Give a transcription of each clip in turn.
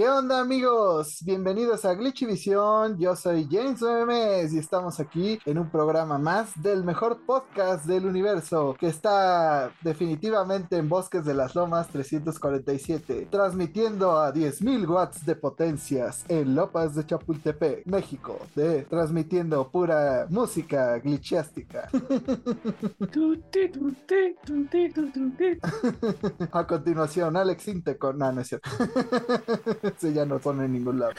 ¿Qué onda amigos? Bienvenidos a Glitchivisión. Yo soy James Memes y estamos aquí en un programa más del mejor podcast del universo que está definitivamente en Bosques de las Lomas 347, transmitiendo a 10.000 watts de potencias en Lopas de Chapultepec, México, de transmitiendo pura música glitchiástica. a continuación, Alex Inte con... No, no es cierto. sí, ya no son en ningún lado.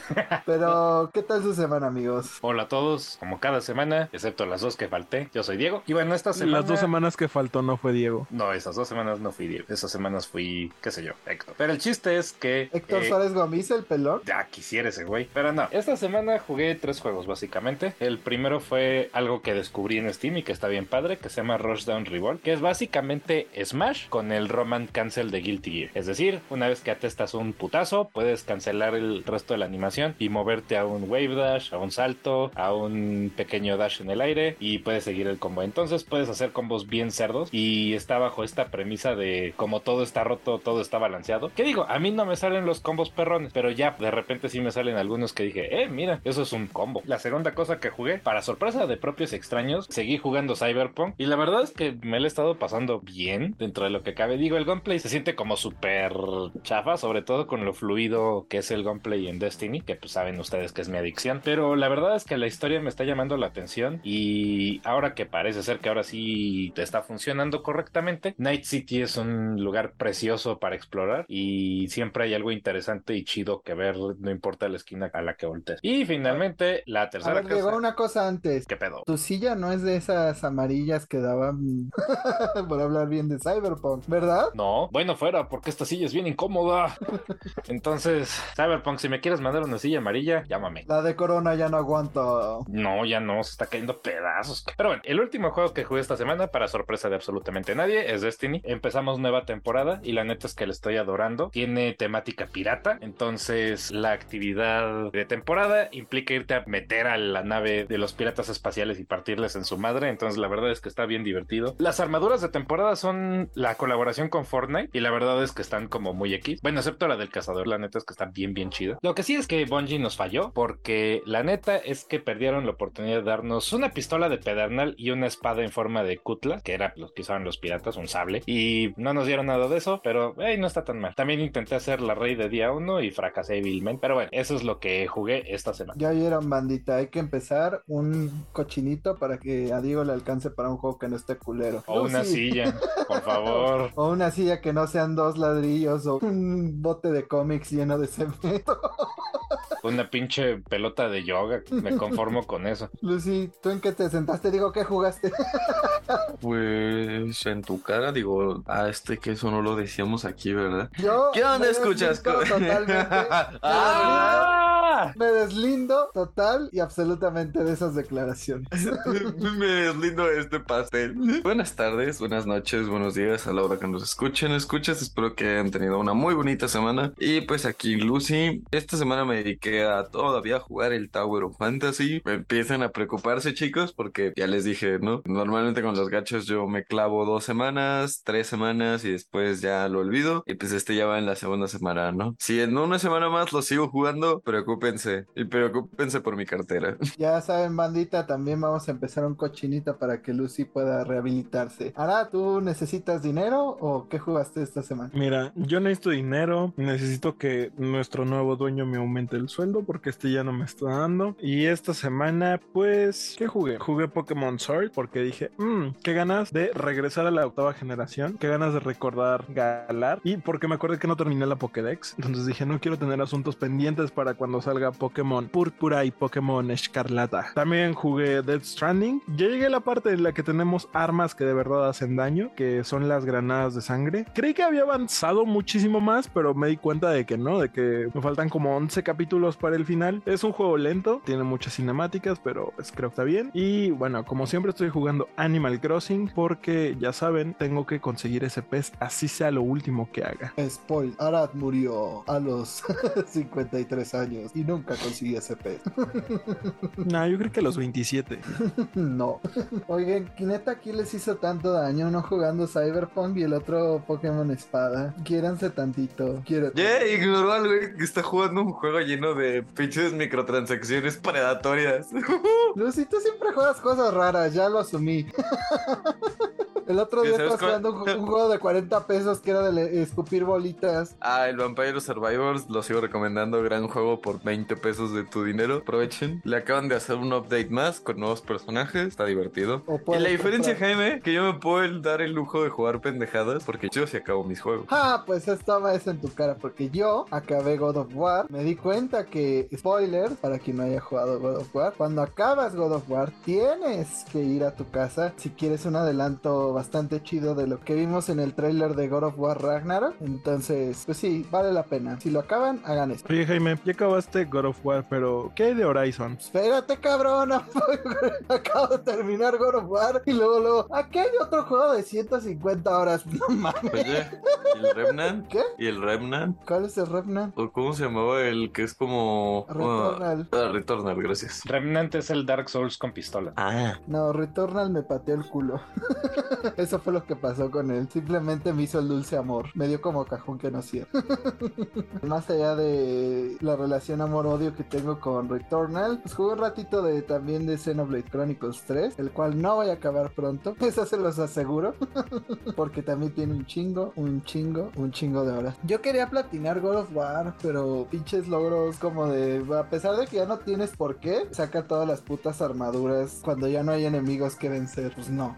Pero, ¿qué tal su semana, amigos? Hola a todos, como cada semana, excepto las dos que falté. Yo soy Diego. Y bueno, esta semana. Las dos semanas que faltó no fue Diego. No, esas dos semanas no fui Diego. Esas semanas fui, qué sé yo, Héctor. Pero el chiste es que. Héctor Suárez Gómez, el pelón. Ya quisiera ese güey. Pero no. Esta semana jugué tres juegos, básicamente. El primero fue algo que descubrí en Steam y que está bien padre, que se llama Rushdown Revolt, que es básicamente Smash con el Roman Cancel de Guilty Gear. Es decir, una vez que atestas un putazo, puedes cancelar el resto de la animación y moverte a un wave dash, a un salto, a un pequeño dash en el aire y puedes seguir el combo. Entonces puedes hacer combos bien cerdos y está bajo esta premisa de como todo está roto, todo está balanceado. ¿Qué digo? A mí no me salen los combos perrones, pero ya de repente sí me salen algunos que dije, eh, mira, eso es un combo. La segunda cosa que jugué, para sorpresa de propios extraños, seguí jugando Cyberpunk y la verdad es que me lo he estado pasando bien dentro de lo que cabe. Digo, el gameplay se siente como súper chafa, sobre todo con lo fluido que es el gameplay en Destiny, que pues saben ustedes que es mi adicción. Pero la verdad es que la historia me está llamando la atención y ahora que parece ser que ahora sí te está funcionando correctamente, Night City es un lugar precioso para explorar y siempre hay algo interesante y chido que ver, no importa la esquina a la que voltees. Y finalmente, la tercera a ver, cosa. una cosa antes. ¿Qué pedo? Tu silla no es de esas amarillas que daban por hablar bien de Cyberpunk, ¿verdad? No, bueno, fuera, porque esta silla es bien incómoda. Entonces, Cyberpunk, si me quieres mandar una silla amarilla, llámame. La de Corona ya no aguanto. No, ya no, se está cayendo pedazos. Pero bueno, el último juego que jugué esta semana, para sorpresa de absolutamente nadie, es Destiny. Empezamos nueva temporada y la neta es que le estoy adorando. Tiene temática pirata, entonces la actividad de temporada implica irte a meter a la nave de los piratas espaciales y partirles en su madre. Entonces la verdad es que está bien divertido. Las armaduras de temporada son la colaboración con Fortnite y la verdad es que están como muy X. Bueno, excepto la del cazador, la neta es que está bien, bien chida. Lo que sí es que Bungie nos falló porque la neta es que perdieron la oportunidad de darnos una pistola de pedernal y una espada en forma de cutla, que era lo que usaban los piratas, un sable, y no nos dieron nada de eso, pero hey, no está tan mal. También intenté hacer la rey de día 1 y fracasé vilmente, pero bueno, eso es lo que jugué esta semana. Ya oyeron, bandita, hay que empezar un cochinito para que a Diego le alcance para un juego que no esté culero. O una sí. silla, por favor. O una silla que no sean dos ladrillos o un bote de cómics lleno de cemento. Una pinche pelota de yoga, me conformo con eso. Lucy, ¿tú en qué te sentaste? Digo, ¿qué jugaste? Pues en tu cara, digo, a este que eso no lo decíamos aquí, ¿verdad? Yo ¿Qué onda escuchas? Totalmente. ¡Ah! Me deslindo total y absolutamente de esas declaraciones. Me deslindo de este pastel. Buenas tardes, buenas noches, buenos días a la hora que nos escuchen, escuchas. Espero que hayan tenido una muy bonita semana. Y pues aquí Lucy, esta semana me dediqué a todavía jugar el Tower of Fantasy. Me empiezan a preocuparse chicos porque ya les dije, ¿no? Normalmente con los gachos yo me clavo dos semanas, tres semanas y después ya lo olvido. Y pues este ya va en la segunda semana, ¿no? Si en una semana más lo sigo jugando, preocúpense. Y preocúpense por mi cartera. Ya saben, bandita, también vamos a empezar un cochinito para que Lucy pueda rehabilitarse. Ahora, ¿tú necesitas dinero o qué jugaste esta semana? Mira, yo necesito dinero, necesito que nuestro nuevo dueño me aumente el sueldo porque este ya no me está dando. Y esta semana, pues, ¿qué jugué? Jugué Pokémon Sword porque dije, mmm, qué ganas de regresar a la octava generación, qué ganas de recordar Galar. Y porque me acuerdo que no terminé la Pokédex, entonces dije, no quiero tener asuntos pendientes para cuando salga Pokémon Púrpura y Pokémon Escarlata. También jugué Death Stranding. Ya llegué a la parte en la que tenemos armas que de verdad hacen daño, que son las granadas de sangre. Creí que había avanzado muchísimo más, pero me di cuenta de que no, de que me faltan como 11 capítulos para el final. Es un juego lento, tiene muchas cinemáticas, pero pues, creo que está bien. Y bueno, como siempre estoy jugando Animal Crossing porque ya saben, tengo que conseguir ese pez así sea lo último que haga. Spoil, Arad murió a los 53 años. y nunca conseguí ese pez. no, yo creo que a los 27. no. Oigan, neta aquí les hizo tanto daño uno jugando Cyberpunk y el otro Pokémon Espada. Quiéranse tantito. Quiero. Yeah, ignoró al güey que está jugando un juego lleno de pinches microtransacciones predatorias. Lucy, tú siempre juegas cosas raras, ya lo asumí. El otro día estás jugando un, juego de 40 pesos que era de escupir bolitas. Ah, el Vampire Survivors, lo sigo recomendando. Gran juego por 20 pesos de tu dinero. Aprovechen. Le acaban de hacer un update más con nuevos personajes. Está divertido. Y la diferencia, Jaime, que yo me puedo dar el lujo de jugar pendejadas porque yo sí acabo mis juegos. Ah, pues estaba eso en tu cara. Porque yo acabé God of War. Me di cuenta que, spoiler, para quien no haya jugado God of War, cuando acabas God of War, tienes que ir a tu casa si quieres un adelanto bastante chido de lo que vimos en el trailer de God of War Ragnarok. Entonces, pues sí, vale la pena. Si lo acaban, hagan esto. Oye, Jaime, ya acabaste God of War, pero ¿qué hay de Horizon? Espérate, cabrón. Acabo de terminar God of War y luego, luego, aquí hay otro juego de 150 horas. No mames. Oye, ¿y el Remnant? ¿Qué? ¿Y el Remnant? ¿Cuál es el Remnant? ¿O cómo se llamaba el que es como. Returnal. Ah, Returnal, gracias. Remnant es el Dark Souls con pistola. Ah. No, Returnal me pateó el culo. Eso fue lo que pasó con él. Simplemente me hizo el dulce amor. Me dio como cajón que no cierra. Más allá de la relación amor-odio que tengo con Returnal, pues jugué un ratito de también de Xenoblade Chronicles 3, el cual no voy a acabar pronto. Eso se los aseguro. Porque también tiene un chingo, un chingo, un chingo de horas. Yo quería platinar God of War, pero pinches logros como de. A pesar de que ya no tienes por qué, saca todas las putas armaduras cuando ya no hay enemigos que vencer. Pues no.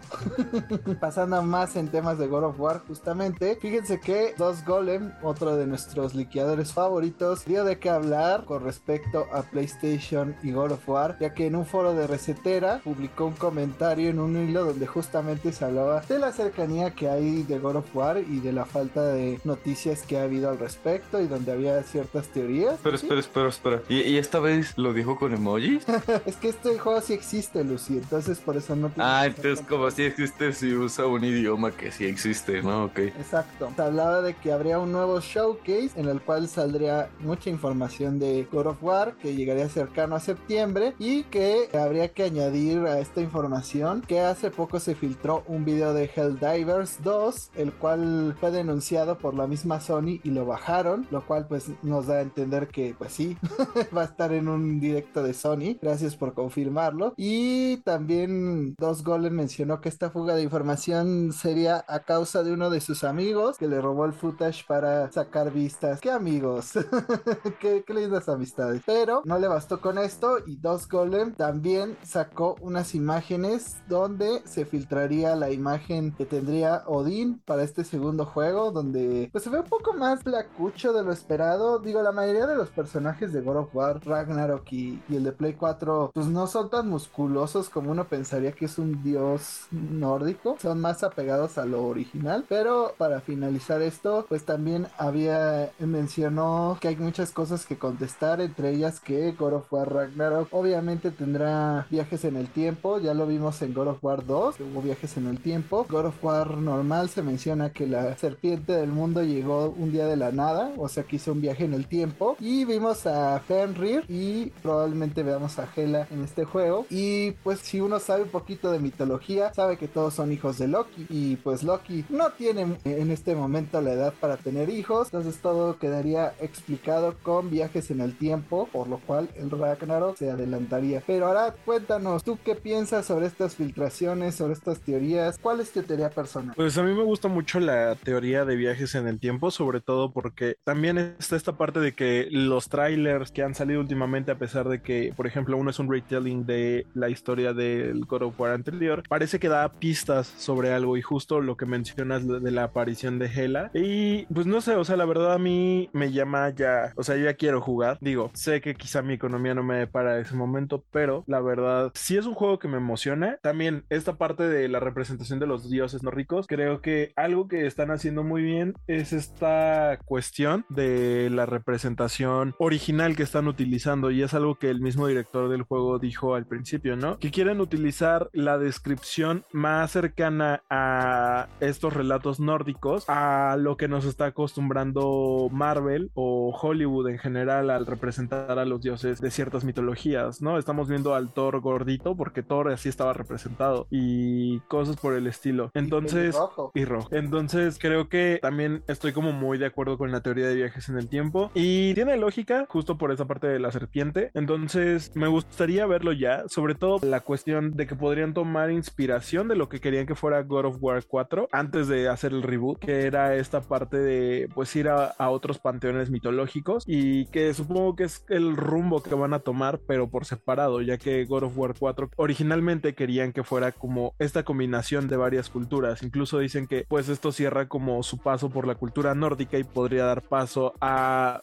Pasando más en temas de God of War, justamente, fíjense que Dos Golem, otro de nuestros liqueadores favoritos, dio de qué hablar con respecto a PlayStation y God of War, ya que en un foro de recetera publicó un comentario en un hilo donde justamente se hablaba de la cercanía que hay de God of War y de la falta de noticias que ha habido al respecto y donde había ciertas teorías. Pero espera, espera, espera. ¿Y, ¿Y, esta vez lo dijo con emojis? es que este juego sí existe, Lucy, entonces por eso no Ah, entonces como si existe, si usa un idioma que sí existe, ¿no? Ok. Exacto. Se hablaba de que habría un nuevo showcase en el cual saldría mucha información de God of War que llegaría cercano a septiembre y que habría que añadir a esta información que hace poco se filtró un video de Helldivers 2, el cual fue denunciado por la misma Sony y lo bajaron, lo cual pues nos da a entender que pues sí, va a estar en un directo de Sony. Gracias por confirmarlo. Y también Dos Golem mencionó que esta fuga de información sería a causa de uno de sus amigos que le robó el footage para sacar vistas. ¿Qué amigos? ¿Qué, qué, lindas amistades. Pero no le bastó con esto y Dos Golem también sacó unas imágenes donde se filtraría la imagen que tendría Odín para este segundo juego, donde pues se ve un poco más placucho de lo esperado. Digo, la mayoría de los personajes de God of War, Ragnarok y, el de Play 4, pues no son tan musculosos como uno pensaría que es un dios nórdico. Son más apegados a lo original. Pero para finalizar esto, pues también había mencionó que hay muchas cosas que contestar, entre ellas que God of War Ragnarok obviamente tendrá viajes en el tiempo. Ya lo vimos en God of War 2, que hubo viajes en el tiempo. God of War normal se menciona que la serpiente del mundo llegó un día de la nada, o sea que hizo un viaje en el tiempo. Y vimos a Fenrir y probablemente veamos a Hela en este juego. Y pues si uno sabe un poquito de mitología, sabe que todos son hijos de Loki. Y pues Loki no tiene en este momento la edad para tener hijos. Entonces todo quedaría explicado con viajes en el tiempo, por lo cual el Ragnarok se adelantaría. Pero ahora cuéntanos, ¿tú qué piensas sobre estas filtraciones, sobre estas teorías? ¿Cuál es tu teoría personal? Pues a mí me gusta mucho la teoría de viajes en el tiempo, sobre todo porque también esta parte de que los trailers que han salido últimamente, a pesar de que, por ejemplo, uno es un retelling de la historia del God of War anterior, parece que da pistas sobre algo y justo lo que mencionas de la aparición de Hela. Y pues no sé, o sea, la verdad a mí me llama ya, o sea, yo ya quiero jugar. Digo, sé que quizá mi economía no me para ese momento, pero la verdad, si es un juego que me emociona. También esta parte de la representación de los dioses no ricos, creo que algo que están haciendo muy bien es esta cuestión de la representación original que están utilizando y es algo que el mismo director del juego dijo al principio, ¿no? Que quieren utilizar la descripción más cercana a, estos relatos nórdicos, a lo que nos está acostumbrando Marvel o Hollywood en general al representar a los dioses de ciertas mitologías, ¿no? Estamos viendo al Thor gordito porque Thor así estaba representado y cosas por el estilo. Entonces, rojo. y rojo. Entonces, creo que también estoy como muy de acuerdo con la teoría de viajes en el tiempo y tiene lógica justo por esa parte de la serpiente. Entonces, me gustaría verlo ya, sobre todo la cuestión de que podrían tomar inspiración de lo que querían que fuera God of War 4 antes de hacer el reboot, que era esta parte de pues ir a, a otros panteones mitológicos y que supongo que es el rumbo que van a tomar, pero por separado, ya que God of War 4 originalmente querían que fuera como esta combinación de varias culturas. Incluso dicen que pues esto cierra como su paso por la cultura nórdica y podría dar paso a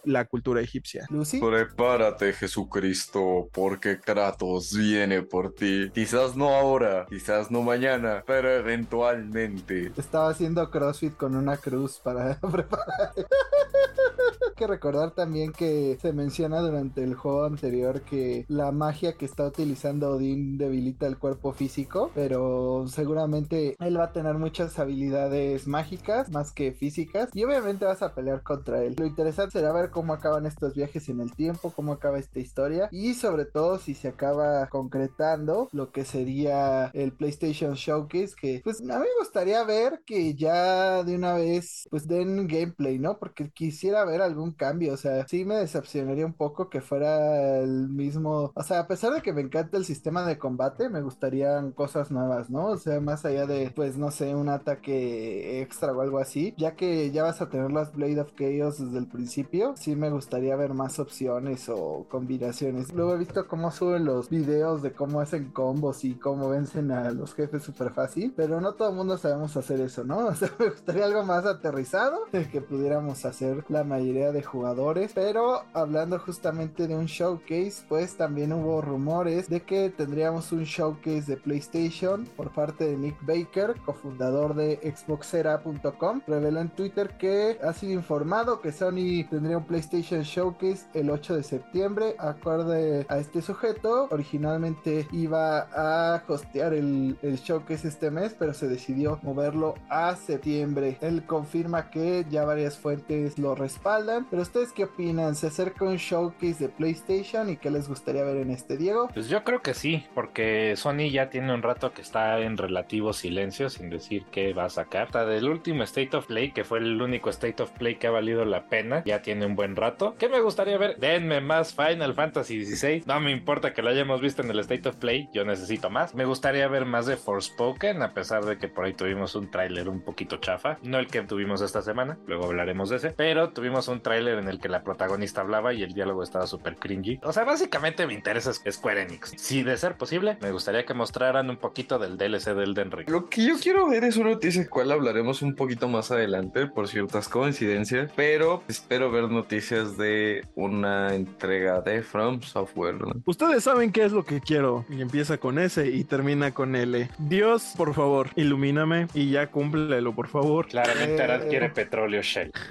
la cultura egipcia. Lucy, Prepárate, Jesucristo, porque Kratos viene por ti. Quizás no ahora, quizás no mañana, pero eventualmente. estaba haciendo CrossFit con una cruz para preparar. Hay que recordar también que se menciona durante el juego anterior que la magia que está utilizando Odín debilita el cuerpo físico, pero seguramente él va a tener muchas habilidades mágicas más que físicas y obviamente vas a pelear contra él. Lo interesante será ver cómo acaban estos viajes en el tiempo, cómo acaba esta historia y sobre todo si se acaba concretando lo que sería el PlayStation Showcase que pues a mí me gustaría ver que ya de una vez pues den gameplay, ¿no? Porque quisiera ver algún cambio, o sea, sí me decepcionaría un poco que fuera el mismo, o sea, a pesar de que me encanta el sistema de combate, me gustarían cosas nuevas, ¿no? O sea, más allá de pues no sé, un ataque extra o algo así, ya que ya vas a tener las Blade of Chaos desde el principio, sí me gustaría ver más opciones o combinaciones. Luego he visto cómo suben los videos de cómo hacen combos y cómo vencen a los jefes súper fácil, pero no todo el mundo sabemos hacer eso, ¿no? O sea, me gustaría algo más aterrizado que pudiéramos hacer la mayoría de jugadores, pero hablando justamente de un showcase, pues también hubo rumores de que tendríamos un showcase de PlayStation por parte de Nick Baker, cofundador de Xboxera.com, reveló en Twitter que ha sido informado que Sony tendría un PlayStation Showcase el 8 de septiembre, acorde a este sujeto, originalmente iba a hostear el, el showcase este mes, pero se decidió moverlo a septiembre. Él confirma que ya varias fuentes lo respaldan, pero ustedes qué opinan? ¿Se acerca un showcase de PlayStation y qué les gustaría ver en este Diego? Pues yo creo que sí, porque Sony ya tiene un rato que está en relativo silencio sin decir qué va a sacar. Hasta del último State of Play, que fue el único State of Play que ha valido la pena, ya tiene un buen rato. ¿Qué me gustaría ver? Denme más Final Fantasy XVI. No me importa que lo hayamos visto en el State of Play, yo necesito más. Me gustaría ver más de Forspoken, a pesar de que por ahí tuvimos un tráiler un poquito chafa. No el que tuvimos esta semana, luego hablaremos de ese. Pero tuvimos un tráiler en el que la protagonista hablaba y el diálogo estaba súper cringy. O sea, básicamente me interesa Square Enix. Si de ser posible, me gustaría que mostraran un poquito del DLC del Den Ring. Lo que yo quiero ver es una noticia cual hablaremos un poquito más adelante por ciertas coincidencias, pero espero ver noticias de una entrega de From Software. ¿no? Ustedes saben qué es lo que quiero y empieza con S y termina con L. Dios, por favor, ilumíname y ya cúmplelo, por favor. Claramente Eh, Arad quiere petróleo Shell.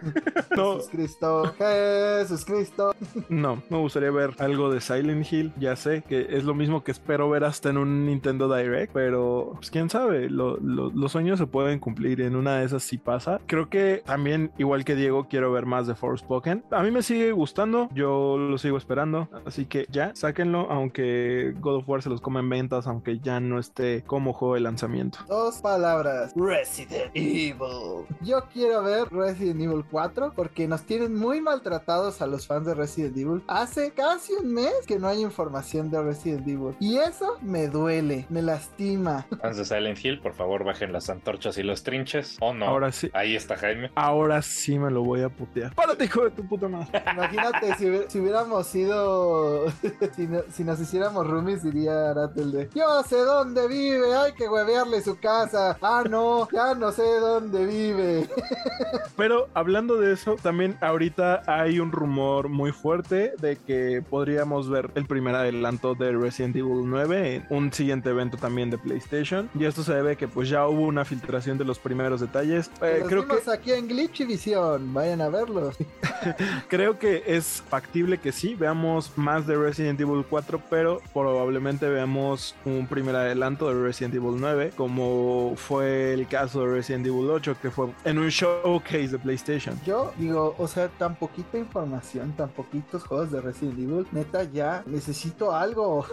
No, Jesús Cristo, Jesús Cristo. no, me gustaría ver algo de Silent Hill. Ya sé que es lo mismo que espero ver hasta en un Nintendo Direct, pero pues quién sabe, Lo- lo- los sueños se pueden cumplir. En una de esas sí pasa. Creo que también, igual que Diego, quiero ver más de Forspoken. A mí me sigue gustando, yo lo sigo esperando, así que ya, sáquenlo, aunque God of War se los come en ventas, aunque ya no esté como juego de lanzamiento. Dos palabras. Resident Evil. Yo quiero ver Resident Evil 4 porque nos tienen muy maltratados a los fans de Resident Evil. Hace casi un mes que no hay información de Resident Evil. Y eso me duele, me lastima. Fans de Silent Hill, por favor, bajen las antorchas y los trinches. O no. Ahora sí. Ahí está Jaime. Ahora sí me lo voy a putear. ¡Párate, hijo de tu puta madre! Imagínate si, si hubiéramos sido. si, no- si nos hiciéramos roomies, diría Aratel de Yo sé dónde vive, hay que huevearle su casa. Ah, no, ya no sé dónde vive. Pero hablando de eso, también ahorita hay un rumor muy fuerte de que podríamos ver el primer adelanto de Resident Evil 9 en un siguiente evento también de PlayStation. Y esto se debe que pues ya hubo una filtración de los primeros detalles. Eh, eh creo que aquí en Glitch Vision, vayan a verlo. creo que es factible que sí, veamos más de Resident Evil 4, pero probablemente veamos un primer adelanto de Resident Evil 9, como fue el caso de Resident Evil 8, que fue en un showcase de PlayStation. Yo digo, o sea, tan poquita información, tan poquitos juegos de Resident Evil, neta, ya necesito algo.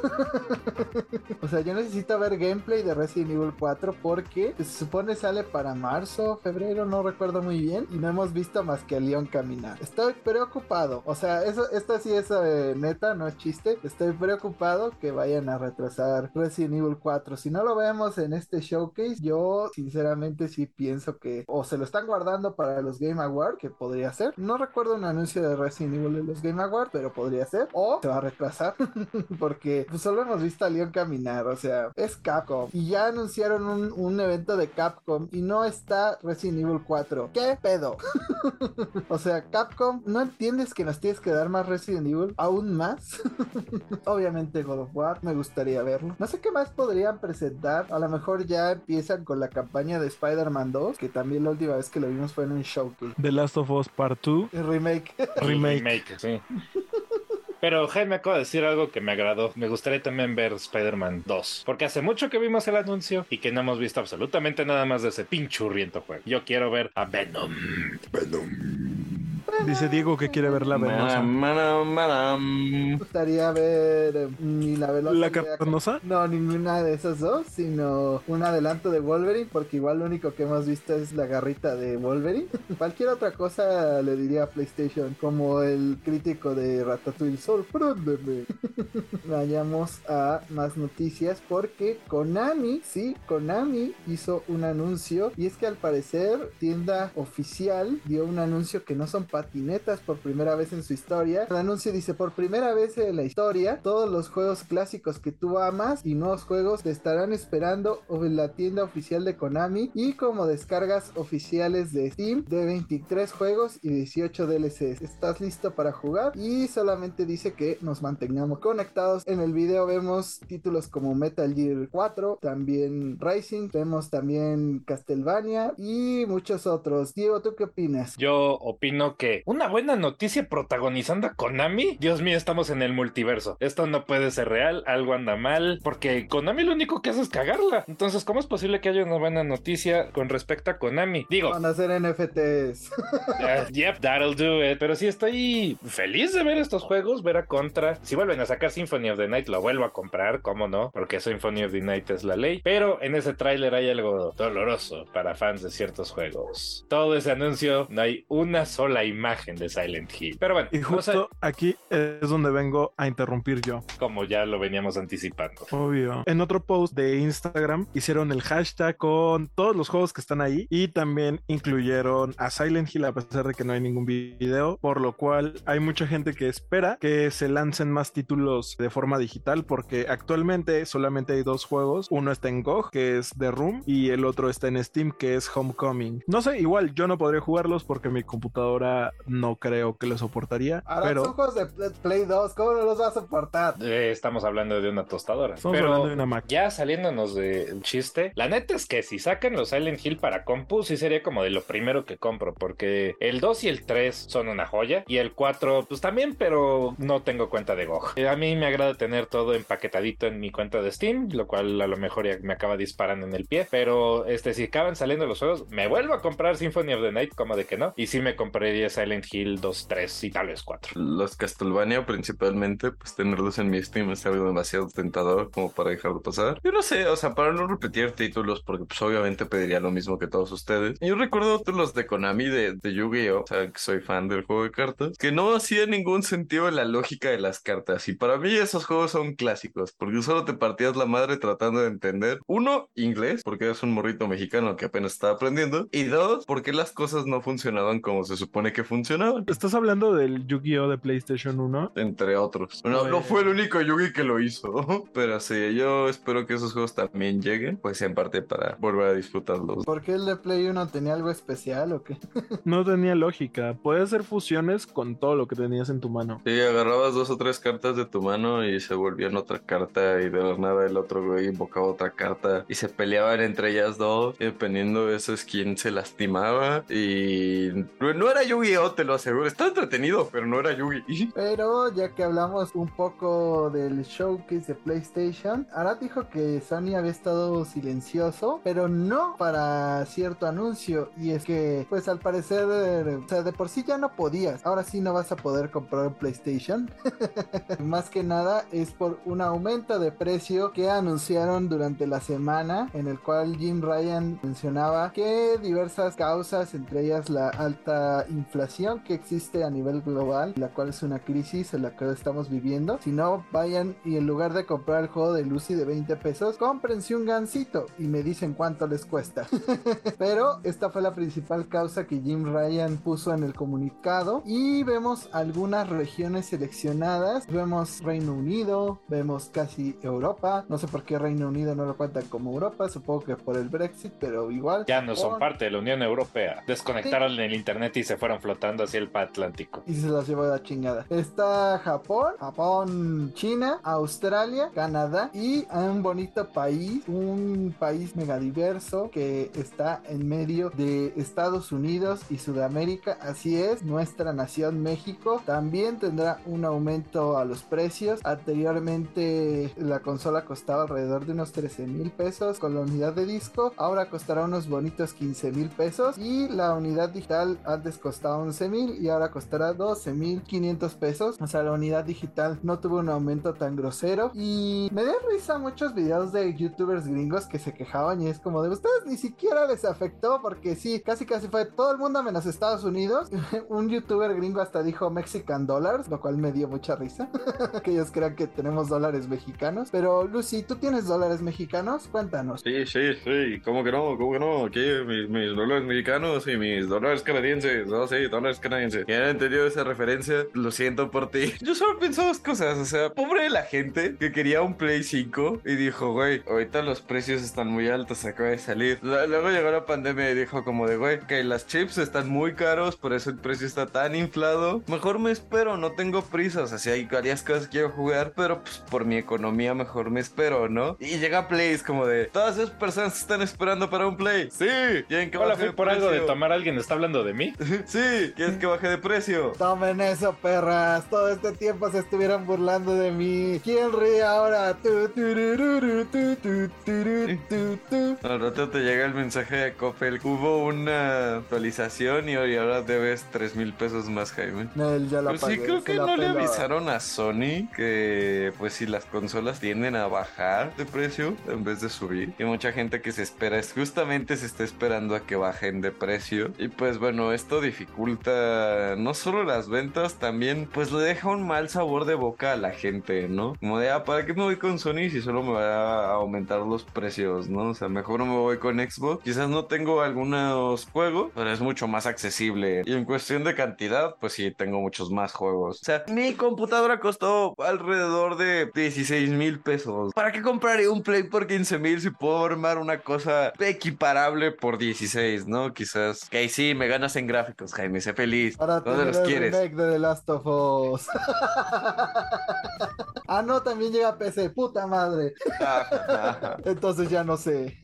o sea, yo necesito ver gameplay de Resident Evil 4 porque se supone sale para marzo, febrero, no recuerdo muy bien, y no hemos visto más que a Leon caminar. Estoy preocupado, o sea, eso, esto sí es eh, neta, no es chiste. Estoy preocupado que vayan a retrasar Resident Evil 4. Si no lo vemos en este showcase, yo sinceramente sí pienso que o se lo están guardando para los Game Awards, que podría ser. No recuerdo un anuncio de Resident Evil en los Game Awards, pero podría ser. O se va a retrasar porque pues, solo hemos visto a Leon caminar, o sea, es Capcom. Y ya anunciaron un, un evento de Capcom y no está Resident Evil 4. ¿Qué pedo? o sea, Capcom, ¿no entiendes que nos tienes que dar más Resident Evil? ¿Aún más? Obviamente God of War, me gustaría verlo. No sé qué más podrían presentar. A lo mejor ya empiezan con la campaña de Spider-Man 2, que también la última vez que lo vimos fue en un showcase. The Last of Us Part 2. Remake. Remake. Remake, sí. Pero Jaime acaba de decir algo que me agradó. Me gustaría también ver Spider-Man 2. Porque hace mucho que vimos el anuncio y que no hemos visto absolutamente nada más de ese pinchurriento juego. Yo quiero ver a Venom. Venom. Dice Diego que quiere ver la venosa. Me gustaría ver eh, ni la venosa. ¿La carnosa? No, ninguna de esas dos, sino un adelanto de Wolverine, porque igual lo único que hemos visto es la garrita de Wolverine. Cualquier otra cosa le diría a PlayStation, como el crítico de Ratatouille, sorpréndeme. Vayamos a más noticias, porque Konami, sí, Konami hizo un anuncio, y es que al parecer tienda oficial dio un anuncio que no son patinetas por primera vez en su historia. El anuncio dice, por primera vez en la historia, todos los juegos clásicos que tú amas y nuevos juegos te estarán esperando en la tienda oficial de Konami y como descargas oficiales de Steam de 23 juegos y 18 DLCs. ¿Estás listo para jugar? Y solamente dice que nos mantengamos conectados. En el video vemos títulos como Metal Gear 4, también Racing, vemos también Castlevania y muchos otros. Diego, ¿tú qué opinas? Yo opino que una buena noticia protagonizando a Konami. Dios mío, estamos en el multiverso. Esto no puede ser real, algo anda mal, porque Konami lo único que hace es cagarla. Entonces, ¿cómo es posible que haya una buena noticia con respecto a Konami? Digo, van a hacer NFTs. uh, yep, that'll do it. Pero sí estoy feliz de ver estos juegos, ver a Contra. Si vuelven a sacar Symphony of the Night, lo vuelvo a comprar, ¿cómo no? Porque Symphony of the Night es la ley. Pero en ese tráiler hay algo doloroso para fans de ciertos juegos. Todo ese anuncio, no hay una sola imagen de Silent Hill. Pero bueno, y justo aquí es donde vengo a interrumpir yo. Como ya lo veníamos anticipando. Obvio. En otro post de Instagram hicieron el hashtag con todos los juegos que están ahí y también incluyeron a Silent Hill a pesar de que no hay ningún video, por lo cual hay mucha gente que espera que se lancen más títulos de forma digital porque actualmente solamente hay dos juegos. Uno está en GOG, que es The Room, y el otro está en Steam, que es Homecoming. No sé, igual yo no podría jugarlos porque mi computadora no creo que lo soportaría. Ahora pero... son juegos de Play 2, ¿cómo no los va a soportar? Eh, estamos hablando de una tostadora. Estamos hablando de una Mac. Ya saliéndonos del chiste, la neta es que si sacan los Silent Hill para compu, sí sería como de lo primero que compro, porque el 2 y el 3 son una joya, y el 4 pues también, pero no tengo cuenta de GOG. Eh, a mí me agrada tener todo empaquetadito en mi cuenta de Steam, lo cual a lo mejor ya me acaba disparando en el pie, pero este si acaban saliendo los juegos, me vuelvo a comprar Symphony of the Night, como de que no, y sí me compraría Silent Hill 2, 3 y tal vez 4. Los Castlevania principalmente, pues tenerlos en mi Steam es algo demasiado tentador como para dejarlo pasar. Yo no sé, o sea, para no repetir títulos, porque pues obviamente pediría lo mismo que todos ustedes. Yo recuerdo los de Konami de, de Yu-Gi-Oh, o sea, que soy fan del juego de cartas, que no hacía ningún sentido la lógica de las cartas. Y para mí esos juegos son clásicos, porque solo te partías la madre tratando de entender, uno, inglés, porque eres un morrito mexicano que apenas está aprendiendo, y dos, porque las cosas no funcionaban como se supone que funcionaban. ¿Estás hablando del Yu-Gi-Oh de PlayStation 1? Entre otros. No, no fue el único Yugi que lo hizo. Pero sí, yo espero que esos juegos también lleguen. Pues en parte para volver a disfrutarlos. ¿Por qué el de Play 1 tenía algo especial o qué? No tenía lógica. Puedes hacer fusiones con todo lo que tenías en tu mano. Sí, agarrabas dos o tres cartas de tu mano y se volvían otra carta y de la nada el otro güey invocaba otra carta y se peleaban entre ellas dos y dependiendo de eso es quién se lastimaba y no era Te lo aseguro, está entretenido, pero no era Yu-Gi. Pero ya que hablamos un poco del showcase de PlayStation, Arad dijo que Sony había estado silencioso, pero no para cierto anuncio. Y es que, pues al parecer, o sea, de por sí ya no podías. Ahora sí no vas a poder comprar un PlayStation. Más que nada es por un aumento de precio que anunciaron durante la semana, en el cual Jim Ryan mencionaba que diversas causas, entre ellas la alta inflación que existe a nivel global, la cual es una crisis en la que estamos viviendo. Si no, vayan y en lugar de comprar el juego de Lucy de 20 pesos, cómprense un gancito y me dicen cuánto les cuesta. Pero esta fue la principal causa que Jim Ryan puso en el comunicado y vemos algunas regiones seleccionadas. Vemos Reino Unido, vemos casi Europa. No sé por qué Reino Unido no lo cuentan como Europa, supongo que por el Brexit, pero igual. Ya no son Por- parte de la Unión Europea. Desconectaron el internet y se fueron flotando hacia el Atlántico. y se las llevó de la chingada. Está Japón, Japón, China, Australia, Canadá y un bonito país, un país megadiverso que está en medio de Estados Unidos y Sudamérica. Así es, nuestra nación México también tendrá un aumento a los precios. Anteriormente la consola costaba alrededor de unos 13 mil pesos con la unidad de disco. Ahora costará unos bonitos 15 mil pesos y la unidad digital antes costaba 11 mil y ahora costará 12 mil 500 pesos. O sea, la unidad digital no tuvo un aumento tan grosero y me da risa muchos videos de youtubers gringos que se quejaban y es como de ustedes ni siquiera les afectó porque sí, casi casi fue todo el mundo menos Estados Unidos. un youtuber gringo hasta dijo Mexican Dollars, lo cual me dio mucha risa. que ellos crean que tenemos dólares mexicanos. Pero Lucy, ¿tú tienes dólares mexicanos? Cuéntanos. Sí, sí, sí, ¿cómo que no? ¿Cómo que no? Aquí mis, mis dólares mexicanos y mis dólares canadienses. No, sí, dólares canadienses. ¿Quién ha entendido esa referencia? Lo siento por ti. Yo solo pienso dos cosas, o sea, pobre de la gente que quería un Play 5 y dijo, güey, ahorita los precios están muy altos, acaba de salir. Luego llegó la pandemia y dijo como de, güey, que las chips están muy caros, por eso el precio está tan inflado. Mejor me espero, no tengo prisa, o sea, si hay varias cosas que quiero jugar, pero pues por mi economía mejor me espero, ¿no? Y llega Play, es como de, todas esas personas están esperando para un Play. Sí, quieren que Hola, fui por algo de precio. tomar. ¿Alguien está hablando de mí? Sí, quieres que baje de precio. Tomen eso, perras. Todo este tiempo se estuvieran burlando de mí. ¿Quién ríe ahora? Tu, turururu, tu, tu, tururu, tu, tu. Al rato te llega el mensaje de Coppel. Hubo una actualización y hoy ahora debes 3 mil pesos más, Jaime. Nel, ya la Pero sí, creo que no le avisaron a Sony que, pues, si las consolas tienden a bajar de precio en vez de subir. Y mucha gente que se espera, es justamente se está esperando a que bajen de precio. Y pues, bueno, esto dificulta no solo las ventas, también, pues, le deja un mal sabor de boca a la gente, ¿no? Como de, ah, ¿para qué me voy con Sony si solo me va a aumentar los precios, ¿no? O sea, mejor me voy con Xbox. Quizás no tengo algunos juegos, pero es mucho más accesible. Y en cuestión de cantidad, pues sí, tengo muchos más juegos. O sea, mi computadora costó alrededor de 16 mil pesos. ¿Para qué compraré un Play por 15 mil si puedo armar una cosa equiparable por 16, ¿no? Quizás. Que sí, me ganas en gráficos, Jaime, sé feliz. Para ¿Dónde tener los quieres? de The Last of Us. ah, no, también llega a PC. Puta madre. Entonces ya no sé.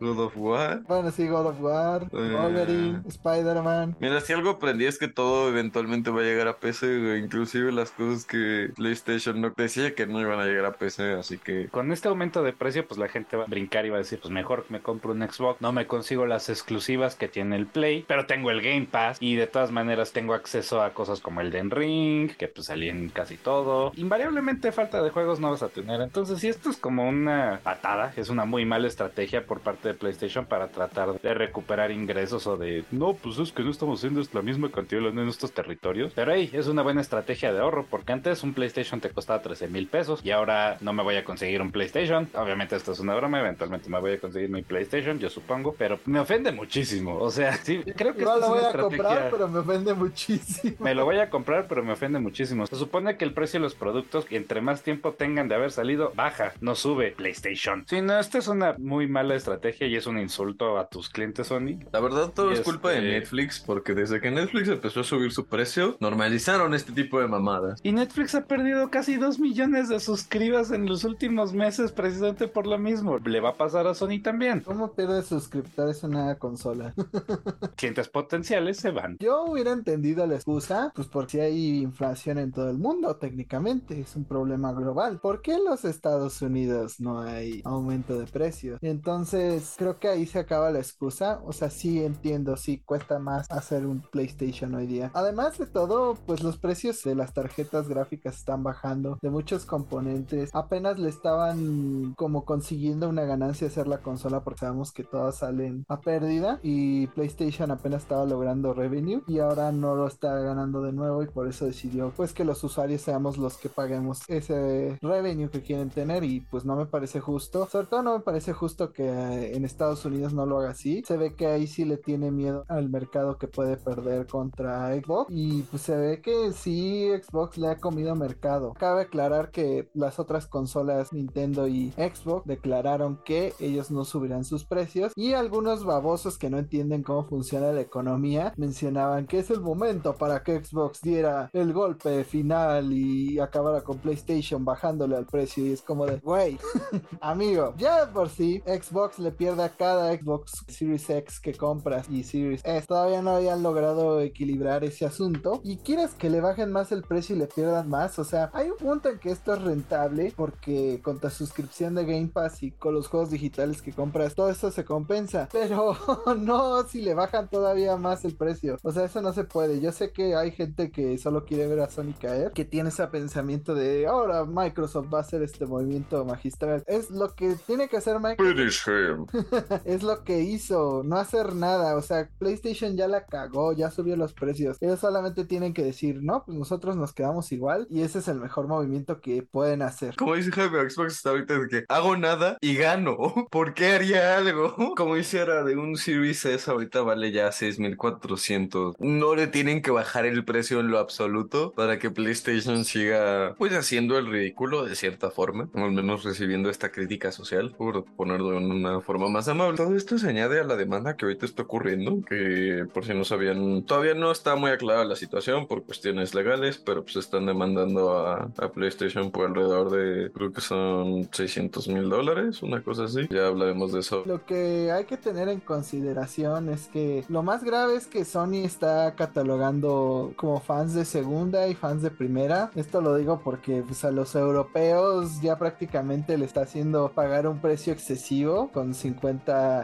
God of War. Bueno, sí, God of War, Eh. Wolverine, Spider-Man. Mira, si algo aprendí es que todo eventualmente va a llegar a PC, güey. Inclusive las cosas que PlayStation no decía que no iban a llegar a PC, así que... Con este aumento de precio, pues la gente va a brincar y va a decir, pues mejor me compro un Xbox, no me consigo las exclusivas que tiene el Play, pero tengo el Game Pass y de todas maneras tengo acceso a cosas como el Den Ring, que pues salían casi todo. Invariablemente falta de juegos no vas a tener. Entonces, si esto es como una patada, es una muy mala estrategia por parte de PlayStation para tratar de recuperar ingresos o de no, pues es que no estamos haciendo la misma cantidad en estos territorios. Pero hey, es una buena estrategia de ahorro porque antes un PlayStation te costaba 13 mil pesos y ahora no me voy a conseguir un PlayStation. Obviamente esto es una broma, eventualmente me voy a conseguir mi PlayStation, yo supongo, pero me ofende muchísimo. O sea, sí, creo que esta lo voy a comprar, pero me ofende muchísimo. me lo voy a comprar, pero me ofende muchísimo. Se supone que el precio de los productos, entre más tiempo tengan de haber salido, baja, no sube. PlayStation. Sí, no, esta es una muy mala estrategia y es un insulto a tus clientes, Sony. La verdad, todo Y es culpa de este- Netflix, porque desde que Netflix empezó a subir su precio, normalizaron este tipo de mamadas. Y Netflix ha perdido casi 2 millones de suscribas en los últimos meses precisamente por lo mismo. Le va a pasar a Sony también. ¿Cómo pierdes suscriptores en una consola? Clientes potenciales se van. Yo hubiera entendido la excusa, pues porque hay inflación en todo el mundo, técnicamente, es un problema global. ¿Por qué en los Estados Unidos no hay aumento de precios? Entonces, creo que ahí se acaba la excusa. O sea, sí entiendo, sí cuesta más hacer un PlayStation hoy día. Además de todo, pues los precios de las tarjetas gráficas están bajando, de muchos componentes. Apenas le estaban como consiguiendo una ganancia hacer la consola porque sabemos que todas salen a pérdida y PlayStation apenas estaba logrando revenue y ahora no lo está ganando de nuevo y por eso decidió pues que los usuarios seamos los que paguemos ese revenue que quieren tener y pues no me parece justo. Sobre todo no me parece justo que en Estados Unidos no lo haga así. Se ve que ahí sí le tiene miedo al mercado que puede perder contra Xbox y pues se ve que sí Xbox le ha comido mercado. Cabe aclarar que las otras consolas Nintendo y Xbox declararon que ellos no subirán sus precios y algunos babosos que no entienden cómo funciona la economía mencionaban que es el momento para que Xbox diera el golpe final y acabara con PlayStation bajándole al precio y es como de, güey, amigo, ya de por sí Xbox le pierde a cada Xbox Series X que compras y Series S. Todavía no habían logrado equilibrar ese asunto y quieres que le bajen más el precio y le pierdan más. O sea, hay un punto en que esto es rentable porque con tu suscripción de Game Pass y con los juegos digitales que compras, todo eso se compensa. Pero no si le bajan todavía más el precio. O sea, eso no se puede. Yo sé que hay gente que solo quiere ver a Sony caer, que tiene ese pensamiento de ahora Microsoft va a hacer este movimiento magistral. Es lo que tiene que hacer Microsoft. es lo que hizo, no hacer nada. O sea, PlayStation ya la cagó, ya subió los precios. Ellos solamente tienen que decir, no, pues nosotros nos quedamos igual. Y ese es el mejor movimiento que pueden hacer. Como dice Jaime, Xbox está ahorita de que hago nada y gano. ¿Por qué haría algo? Como hiciera de un Series S, ahorita vale ya 6400. No le tienen que bajar el precio en lo absoluto para que PlayStation siga, pues, haciendo el ridículo de cierta forma, al menos recibiendo esta crítica social, por ponerlo de una forma más amable. Todo esto se añade a la demanda que ahorita está ocurriendo, que por si no sabían, todavía no está muy aclarada la situación por cuestiones legales, pero pues están demandando a, a PlayStation por alrededor de, creo que son 600 mil dólares, una cosa así. Ya hablaremos de eso. Lo que hay que tener en consideración es que lo más grave es que Sony está catalogando como fans de segunda y fans de primera. Esto lo digo porque pues, a los europeos ya prácticamente le está haciendo pagar un precio excesivo con 50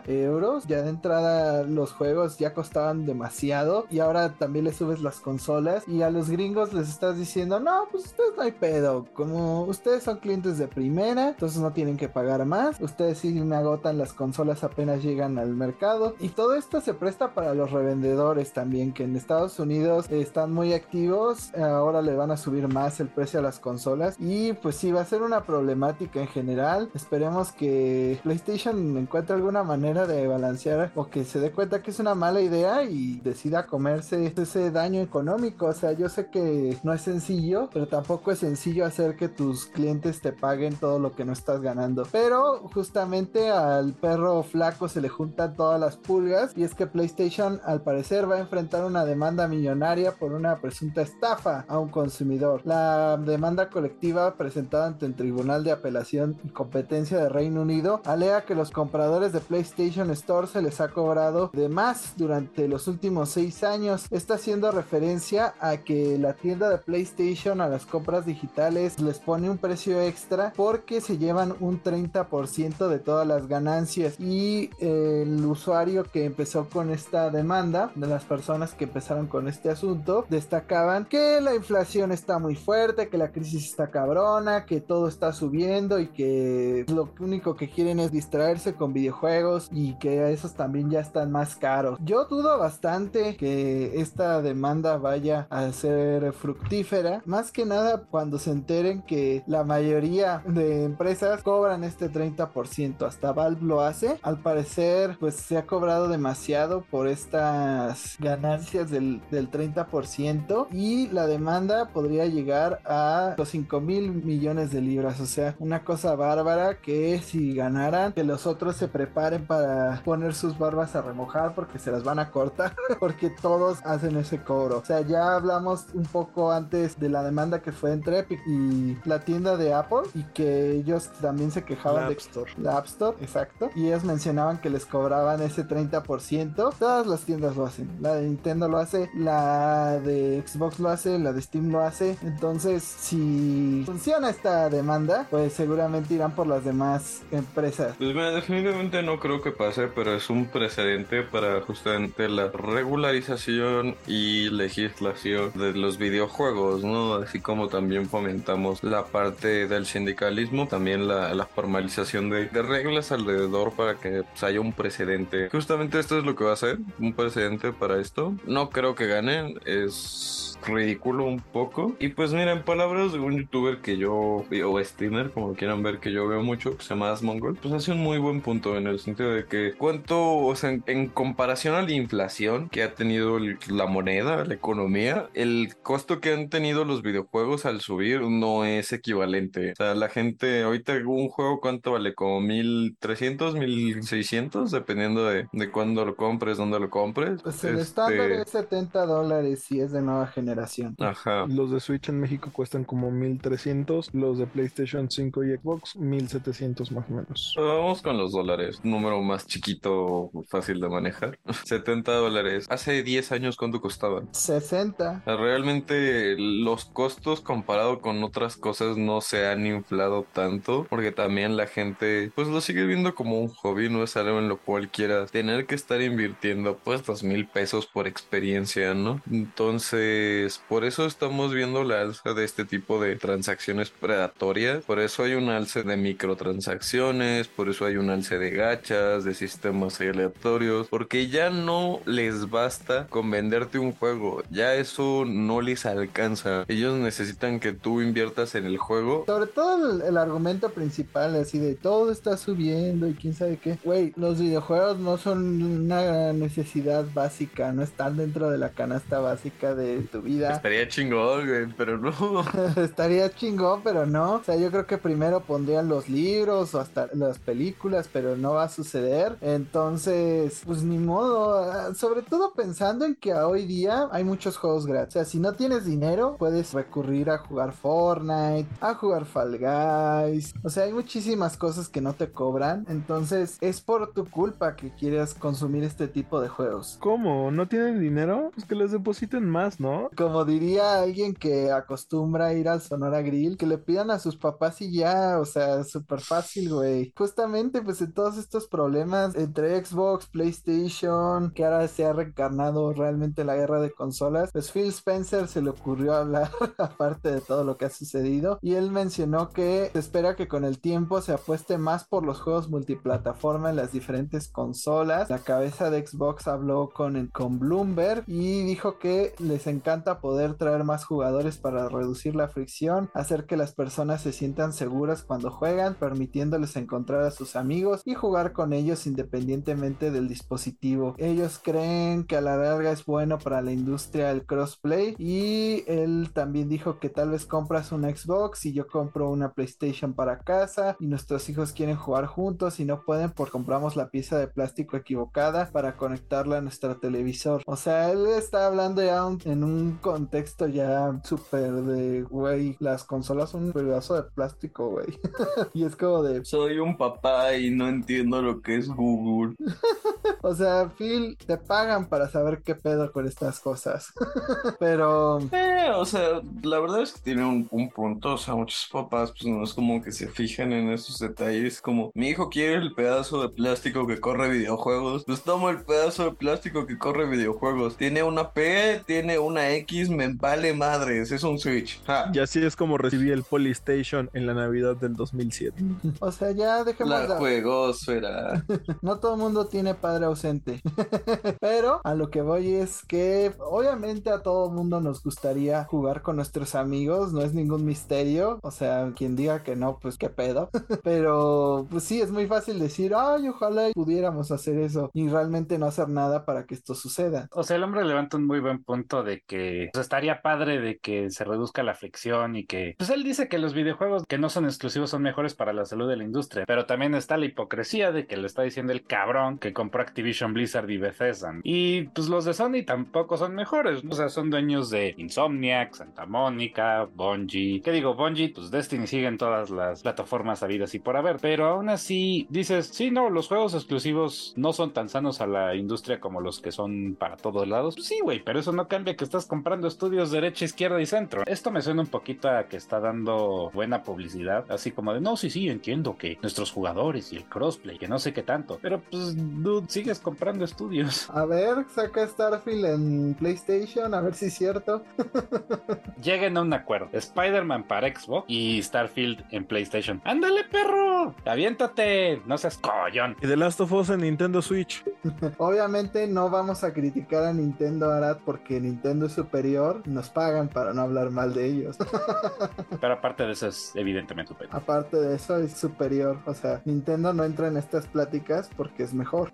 euros. Ya de entrada los juegos ya costaban demasiado y ahora también le subes las consolas y a los gringos les estás diciendo no, pues ustedes no hay pedo. Como ustedes son clientes de primera, entonces no tienen que pagar más. Ustedes sí me agotan las consolas apenas llegan al mercado. Y todo esto se presta para los revendedores también, que en Estados Unidos están muy activos. Ahora le van a subir más el precio a las consolas. Y pues sí, va a ser una problemática en general. Esperemos que PlayStation encuentre alguna manera de balancear o que se dé cuenta que es una mala idea y decida comerse ese daño económico. O sea, yo sé que no es sencillo, pero tampoco es sencillo hacer que tus clientes te paguen todo lo que no estás ganando. Pero justamente al perro flaco se le juntan todas las pulgas y es que PlayStation al parecer va a enfrentar una demanda millonaria por una presunta estafa a un consumidor. La demanda colectiva presentada ante el Tribunal de Apelación y Competencia de Reino Unido alega que los compradores de PlayStation Store se les ha cobrado de más durante los últimos seis años. Está haciendo referencia a que la tienda de PlayStation a las compras digitales les pone un precio extra porque se llevan un 30% de todas las ganancias y el usuario que empezó con esta demanda de las personas que empezaron con este asunto destacaban que la inflación está muy fuerte, que la crisis está cabrona, que todo está subiendo y que lo único que quieren es distraerse con videojuegos y que esos también ya están más caros. Yo dudo bastante que esta demanda vaya a ser fructífera, más que nada cuando se enteren que la mayoría de empresas cobran este 30%, hasta Valve lo hace. Al parecer, pues se ha cobrado demasiado por estas ganancias del, del 30% y la demanda podría llegar a los 5 mil millones de libras, o sea, una cosa bárbara que si ganaran, que los otros se preparen para poner sus barbas a remojar porque se las van a cortar, porque todos hacen ese cobro. O sea, ya hablamos un poco antes de la demanda que fue entre Epic y la tienda de Apple y que ellos también se quejaban La de App Store. la App Store, exacto. Y ellos mencionaban que les cobraban ese 30%. Todas las tiendas lo hacen. La de Nintendo lo hace, la de Xbox lo hace, la de Steam lo hace. Entonces, si funciona esta demanda, pues seguramente irán por las demás empresas. Pues definitivamente no creo que pase, pero es un precedente para justamente la regularización y legislación de los videojuegos, ¿no? Así como también fomentamos la parte del sindicalismo, también la, la formalización de, de reglas alrededor para que pues, haya un precedente. Justamente esto es lo que va a ser, un precedente para esto. No creo que ganen, es ridículo un poco. Y pues mira, en palabras de un youtuber que yo, o streamer, como quieran ver, que yo veo mucho, que se llama Asmongold, pues hace un muy buen punto en el sentido de que cuánto, o sea, en, en comparación a la inflación que ha tenido el- la moneda, la economía, el costo que han tenido los videojuegos al subir no es equivalente. O sea, la gente, ahorita un juego, ¿cuánto vale? Como 1300, 1600, dependiendo de, de cuándo lo compres, dónde lo compres. Pues el Este, estándar es 70 dólares si es de nueva generación. Ajá. Los de Switch en México cuestan como 1300, los de PlayStation 5 y Xbox 1700 más o menos. Vamos con los dólares, número más chiquito, fácil de manejar. 70 dólares. Hace 10 años, ¿cuánto costaban? 60. Realmente los costos comparado con otras cosas no se han inflado tanto porque también la gente pues lo sigue viendo como un hobby, no es algo en lo cual quieras tener que estar invirtiendo pues dos mil pesos por experiencia, ¿no? Entonces por eso estamos viendo la alza de este tipo de transacciones predatorias, por eso hay un alce de microtransacciones, por eso hay un alce de gachas, de sistemas aleatorios, porque ya no les basta con venderte un juego, ya eso no les alcanza. Ellos necesitan que tú inviertas en el juego. Sobre todo el, el argumento principal, así de todo está subiendo y quién sabe qué. Güey, los videojuegos no son una necesidad básica, no están dentro de la canasta básica de tu vida. Estaría chingón, güey, pero no. Estaría chingón, pero no. O sea, yo creo que primero pondrían los libros o hasta las películas, pero no va a suceder. Entonces, pues ni modo. Ah, Sobre todo pensando en que hoy día hay muchos juegos gratis. O sea, si no tienes dinero, puedes recurrir a jugar Fortnite, a jugar Fall Guys. O sea, hay muchísimas cosas que no te cobran. Entonces, es por tu culpa que quieras consumir este tipo de juegos. ¿Cómo? ¿No tienen dinero? Pues que les depositen más, ¿no? Como diría alguien que acostumbra ir al Sonora Grill, que le pidan a sus papás y ya, o sea, súper fácil, güey. Justamente, pues en todos estos problemas entre Xbox, PlayStation, que ahora se ha reencarnado realmente la guerra de consolas, pues Phil Spencer se le ocurrió hablar aparte de todo lo que ha sucedido y él mencionó que se espera que con el tiempo se apueste más por los juegos multiplataforma en las diferentes consolas. La cabeza de Xbox habló con, con Bloomberg y dijo que les encanta poder traer más jugadores para reducir la fricción, hacer que las personas se sientan seguras cuando juegan, permitiéndoles encontrar a sus amigos y jugar con ellos independientemente del dispositivo. Ellos creen que a la larga es bueno para la industria el crossplay y él también dijo que tal vez compras una Xbox y yo compro una PlayStation para casa y nuestros hijos quieren jugar juntos y no pueden porque compramos la pieza de plástico equivocada para conectarla a nuestro televisor. O sea, él está hablando ya en un contexto ya súper de, güey, las consolas son un pedazo de plástico, güey. y es como de, Soy un papá y no entiendo lo que es Google. o sea, Phil, te pagan para saber qué pedo con estas cosas. Pero. Eh, o sea, la verdad es que tiene un, un, punto. O sea, muchos papás, pues no es como que se fijan en esos detalles. Como mi hijo quiere el pedazo de plástico que corre videojuegos. Pues tomo el pedazo de plástico que corre videojuegos. Tiene una P, tiene una X, me vale madres. Es un Switch. Y así es como recibí el Polystation en la Navidad del 2007. O sea, ya dejemos la, juegosfera. no todo el mundo tiene padre ausente. Pero a lo que voy es que obviamente a todo mundo nos gustaría jugar con nuestros amigos, no es ningún misterio. O sea, quien diga que no, pues qué pedo. Pero pues sí, es muy fácil decir, ay, ojalá pudiéramos hacer eso y realmente no hacer nada para que esto suceda. O sea, el hombre levanta un muy buen punto de que pues, estaría padre de que se reduzca la fricción y que, pues él dice que los videojuegos que no son exclusivos son mejores para la salud de la industria, pero también está la hipocresía de que le está diciendo el cabrón que compró Activision Blizzard y Bethesda. Y pues los de Sony tampoco son mejores, o sea, son dueños de Insomniac, Santa Mónica, Bungie. ¿Qué digo? Bungie, pues Destiny sigue en todas las plataformas habidas y por haber, pero aún así dices, sí, no, los juegos exclusivos no son tan sanos a la industria como los que son para todos lados. Pues sí, güey, pero eso no cambia que estás comprando estudios derecha, izquierda y centro. Esto me suena un poquito a que está dando buena publicidad, así como de, no, sí, sí, entiendo que nuestros jugadores y el crossplay, que no sé qué tanto, pero pues, dude, sigues comprando estudios. A ver, saca Starfield en PlayStation, a ver si es cierto. Lleguen a un acuerdo. Spider-Man para Xbox y Starfield en PlayStation. ¡Ándale, perro! ¡Aviéntate! No seas collón. Y The Last of Us en Nintendo Switch. Obviamente no vamos a criticar a Nintendo Arad porque Nintendo es superior. Nos pagan para no hablar mal de ellos. Pero aparte de eso es evidentemente superior. Aparte de eso es superior. O sea, Nintendo no entra en estas pláticas porque es mejor.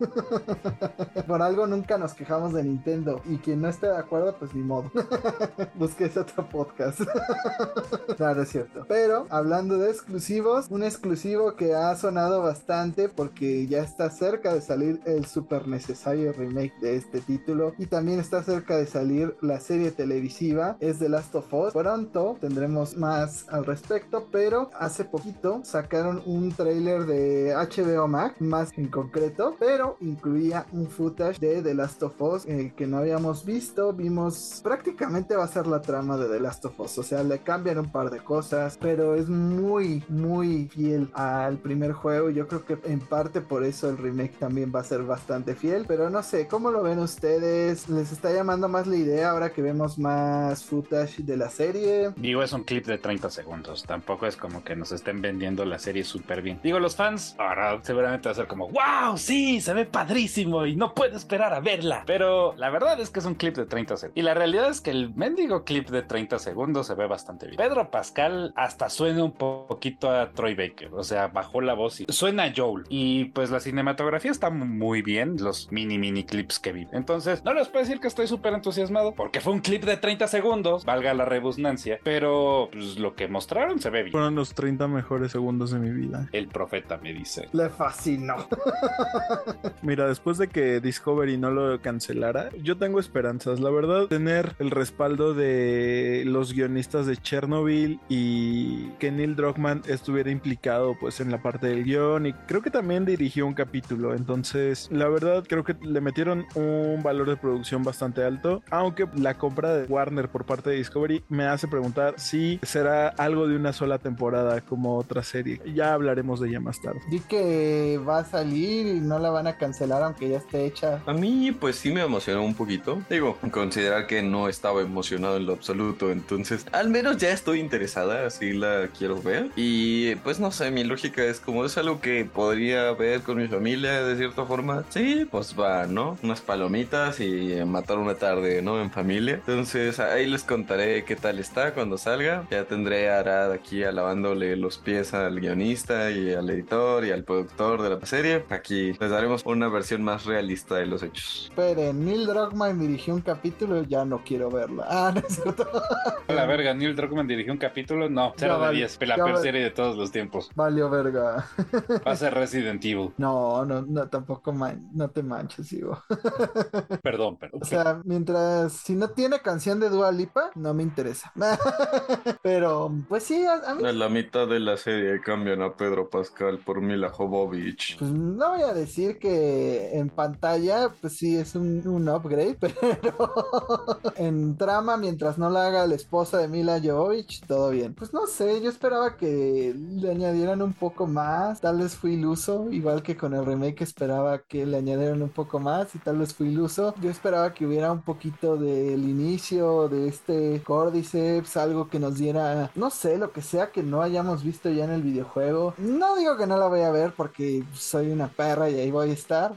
Por algo nunca nos quejamos de Nintendo. Y quien no esté de acuerdo, pues ni modo. Busques otro podcast. claro, es cierto. Pero hablando de exclusivos, un exclusivo que ha sonado bastante porque ya está cerca de salir el super necesario remake de este título. Y también está cerca de salir la serie televisiva. Es The Last of Us. Pronto tendremos más al respecto. Pero hace poquito sacaron un trailer de HBO Max, más en concreto. Pero incluía un footage de The Last of Us eh, que no habíamos visto. Vimos prácticamente va a ser la trama de The Last of Us. O sea, le cambian un par de cosas, pero es muy, muy fiel al primer juego. Yo creo que en parte por eso el remake también va a ser bastante fiel. Pero no sé, ¿cómo lo ven ustedes? ¿Les está llamando más la idea ahora que más footage de la serie? Digo, es un clip de 30 segundos. Tampoco es como que nos estén vendiendo la serie súper bien. Digo, los fans ahora seguramente va a ser como, wow, sí, se ve padrísimo y no puedo esperar a verla. Pero la verdad es que es un clip de 30 segundos. Y la realidad es que el mendigo clip de 30 segundos se ve bastante bien. Pedro Pascal hasta suena un poquito a Troy Baker. O sea, bajó la voz y suena a Joel. Y pues la cinematografía está muy bien. Los mini, mini clips que vi. Entonces, no les puedo decir que estoy súper entusiasmado porque fue un clip de 30 segundos. Valga la rebusnancia. Pero pues, lo que mostraron se ve bien. Fueron los 30 mejores segundos de mi vida. El profeta me dice. Le fascinó. Mira, después de que Discovery no lo cancelara, yo tengo esperanzas. La verdad, tener el respaldo de los guionistas de Chernobyl y que Neil Druckmann estuviera implicado pues en la parte del guion y creo que también dirigió un capítulo. Entonces, la verdad, creo que le metieron un valor de producción bastante alto. Aunque la compra de Warner por parte de Discovery me hace preguntar si será algo de una sola temporada como otra serie. Ya hablaremos de ella más tarde. Di que va a salir y no la van a cancelar aunque ya esté hecha. A mí pues sí me emocionó un poquito. Digo, considerar que no estaba emocionado en lo absoluto. Entonces, al menos ya estoy interesada, así la quiero ver. Y pues no sé, mi lógica es como es algo que podría ver con mi familia de cierta forma. Sí, pues va, ¿no? Unas palomitas y matar una tarde, ¿no? En familia. Entonces, ahí les contaré qué tal está cuando salga. Ya tendré a Arad aquí alabándole los pies al guionista y al editor y al productor de la serie. Aquí les daremos una versión más realista de los hechos. Esperen, Neil Druckmann dirigió un capítulo, ya no quiero verla. Ah, no es cierto. La verga, Neil Druckmann dirigió un capítulo, no, 0 de 10, la peor serie de todos los tiempos. Valió verga. Va a ser Resident Evil. No, no, no, tampoco, man, no te manches, digo. Perdón, perdón. O sea, mientras si no tiene canción de Dua Lipa, no me interesa. Pero, pues sí, a, a mí la mitad de la serie cambian a Pedro Pascal por Mila Jovovich. Pues no voy a decir que en pantalla, pues sí es un, un upgrade, pero en trama, mientras no la haga la esposa de Mila Jovovich, todo bien. Pues no sé, yo esperaba que le añadieran un poco más, tal vez fui iluso, igual que con el remake esperaba que le añadieran un poco más y tal vez fui iluso. Yo esperaba que hubiera un poquito del inicio de este Cordyceps, algo que nos diera, no sé, lo que sea que no hayamos visto ya en el videojuego. No digo que no la voy a ver porque soy una perra y ahí voy a estar.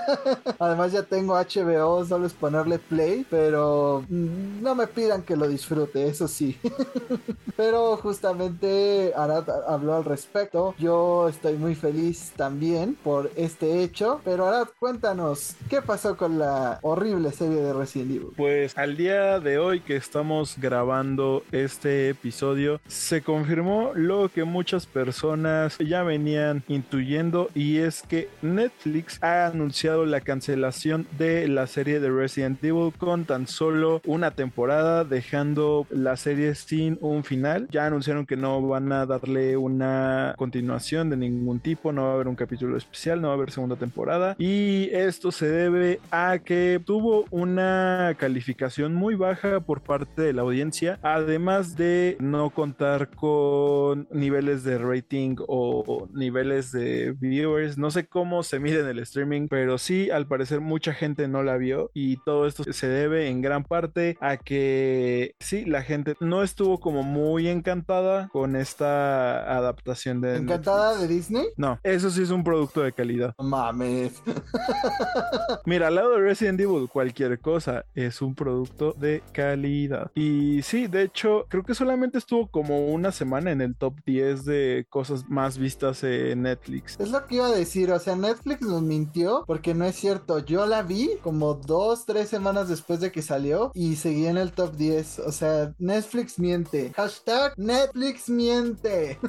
Además ya tengo HBO, solo es ponerle play, pero mm, no me pidan que lo disfrute, eso sí. pero justamente Arad habló al respecto. Yo estoy muy feliz también por este hecho. Pero Arad, cuéntanos, ¿qué pasó con la horrible serie de Resident Evil? Pues al día de hoy que estamos grabando este episodio, se confirmó lo que muchas personas ya venían intuyendo y es que Netflix ha anunciado la cancelación de la serie de Resident Evil con tan solo una temporada, dejando la serie sin un final. Ya anunciaron que no van a darle una continuación de ningún tipo, no va a haber un capítulo especial, no va a haber segunda temporada y esto se debe a que tuvo una calificación muy baja por parte de la audiencia, además de no contar con niveles de rating o niveles de viewers, no sé cómo se mide en el streaming, pero sí al parecer mucha gente no la vio y todo esto se debe en gran parte a que sí, la gente no estuvo como muy encantada con esta adaptación de... ¿Encantada Netflix. de Disney? No, eso sí es un producto de calidad. Mames. Mira, al lado de Resident Evil, cualquier cosa es un producto de calidad. Y sí, de hecho, creo que solamente estuvo como una semana en el top 10 de cosas más vistas en Netflix. Es lo que iba a decir, o sea, Netflix nos mintió porque no es cierto. Yo la vi como dos, tres semanas después de que salió y seguí en el top 10. O sea, Netflix miente. Hashtag Netflix miente.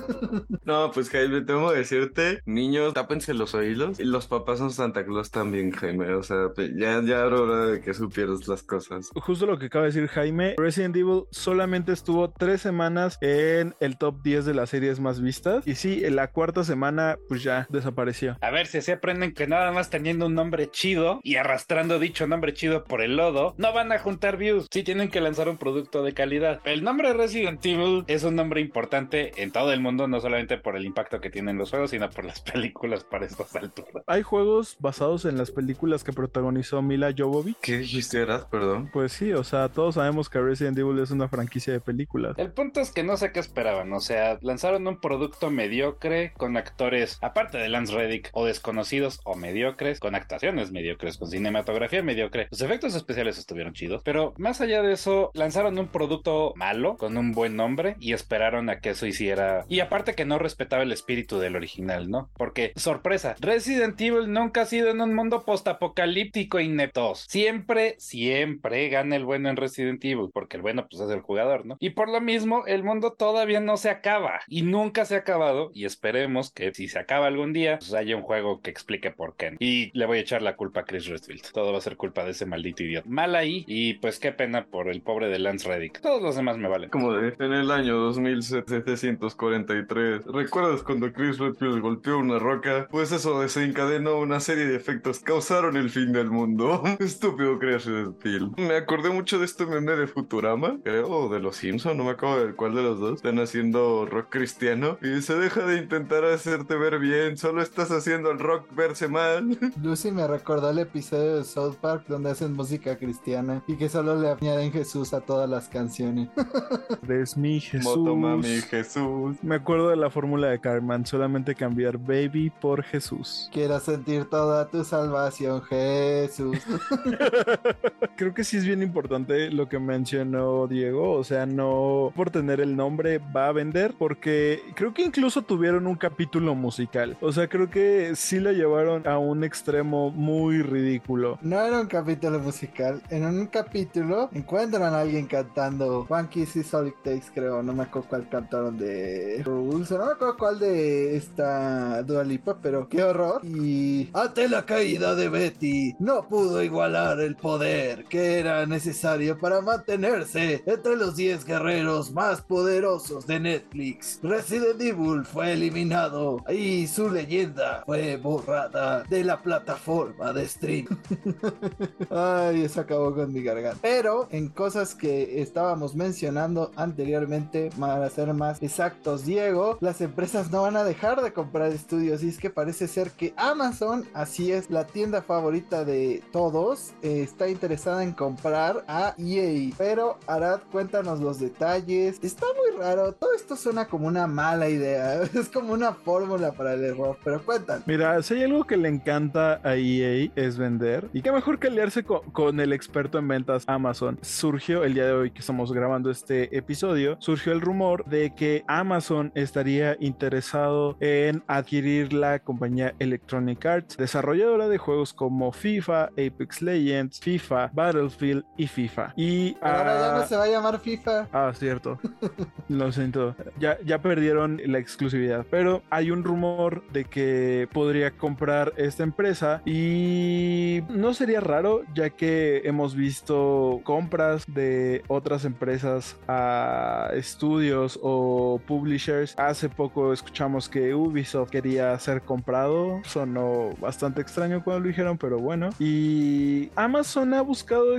No, pues Jaime, tengo que decirte, niños, tápense los oídos. Y los papás son Santa Claus también, Jaime. O sea, ya, ya era hora de que supieras las cosas. Justo lo que acaba de decir Jaime, Resident Evil solamente estuvo tres semanas en el top 10 de las series más vistas. Y sí, en la cuarta semana, pues ya desapareció. A ver si así aprenden que nada más teniendo un nombre chido y arrastrando dicho nombre chido por el lodo, no van a juntar views. Sí tienen que lanzar un producto de calidad. El nombre Resident Evil es un nombre importante en todo el mundo, no solamente por el impacto que tienen los juegos, sino por las películas para estas alturas. Hay juegos basados en las películas que protagonizó Mila Jovovich. ¿Qué dijiste? Perdón. Pues sí, o sea, todos sabemos que Resident Evil es una franquicia de películas. El punto es que no sé qué esperaban, o sea, lanzaron un producto mediocre con actores, aparte de Lance Reddick, o desconocidos o mediocres, con actuaciones mediocres, con cinematografía mediocre. Los efectos especiales estuvieron chidos, pero más allá de eso, lanzaron un producto malo, con un buen nombre, y esperaron a que eso hiciera... Y aparte que no respetaba el espíritu del original, ¿no? Porque, sorpresa, Resident Evil nunca ha sido en un mundo postapocalíptico ineptos. Siempre, siempre gana el bueno en Resident Evil, porque el bueno pues es el jugador, ¿no? Y por lo mismo, el mundo todavía no se acaba y nunca se ha acabado y esperemos que si se acaba algún día, pues haya un juego que explique por qué. Y le voy a echar la culpa a Chris Redfield. Todo va a ser culpa de ese maldito idiota. Mal ahí y pues qué pena por el pobre de Lance Reddick. Todos los demás me valen. Como de, en el año 2743, ¿recuerdas cuando Chris Redfield golpeó una roca? Pues eso desencadenó una serie de efectos, causaron el fin del mundo. Estúpido Chris Redfield. Me acordé mucho de este meme de Futurama, creo, o de los Simpson, no me acuerdo de cuál de los dos. Están haciendo rock cristiano y se deja de intentar hacerte ver bien, solo estás haciendo el rock verse mal. Lucy me recordó el episodio de South Park donde hacen música cristiana y que solo le añaden Jesús a todas las canciones. Es mi Jesús. Motomami Jesús. Me acuerdo de la fórmula de Carmen, solamente cambiar baby por Jesús. Quiero sentir toda tu salvación, Jesús. Creo que sí es bien importante lo que mencionó Diego, o sea, no por tener el nombre va a vender, porque creo que incluso tuvieron un capítulo musical, o sea, creo que sí lo llevaron a un extremo muy ridículo. No era un capítulo musical. En un capítulo encuentran a alguien cantando One Kiss is All It Takes, creo. No me acuerdo cuál cantaron de Rules. No me acuerdo cuál de esta Dua Lipa, pero qué horror. Y. ¡Ante la caída de Betty no pudo igualar el poder que era necesario para mantenerse entre los 10 guerreros más poderosos de Netflix. Resident Evil fue eliminado y su leyenda fue borrada de la plataforma de stream. Ay, eso acabó con mi garganta. Pero en cosas que estábamos mencionando anteriormente, para ser más exactos, Diego, las empresas no van a dejar de comprar estudios y es que parece ser que Amazon, así es, la tienda favorita de todos, eh, está interesada en comprar a EA. Pero Arad, cuéntanos los detalles. Está muy raro, todo esto suena como una mala idea, es como una fórmula para el error, pero cuéntanos. Mira, si hay algo que le encanta a EA es vender. Y qué mejor que aliarse con, con el experto en ventas Amazon. Surgió el día de hoy que estamos grabando este episodio, surgió el rumor de que Amazon estaría interesado en adquirir la compañía Electronic Arts, desarrolladora de juegos como FIFA, Apex Legends, FIFA, Battlefield y FIFA. Y Ahora ya ah, no se va a llamar FIFA. Ah, cierto. Lo siento. Ya, ya perdieron la exclusividad. Pero hay un rumor de que podría comprar esta empresa. Y no sería raro, ya que hemos visto compras de otras empresas a estudios o publishers. Hace poco escuchamos que Ubisoft quería ser comprado. Sonó bastante extraño cuando lo dijeron, pero bueno. Y Amazon ha buscado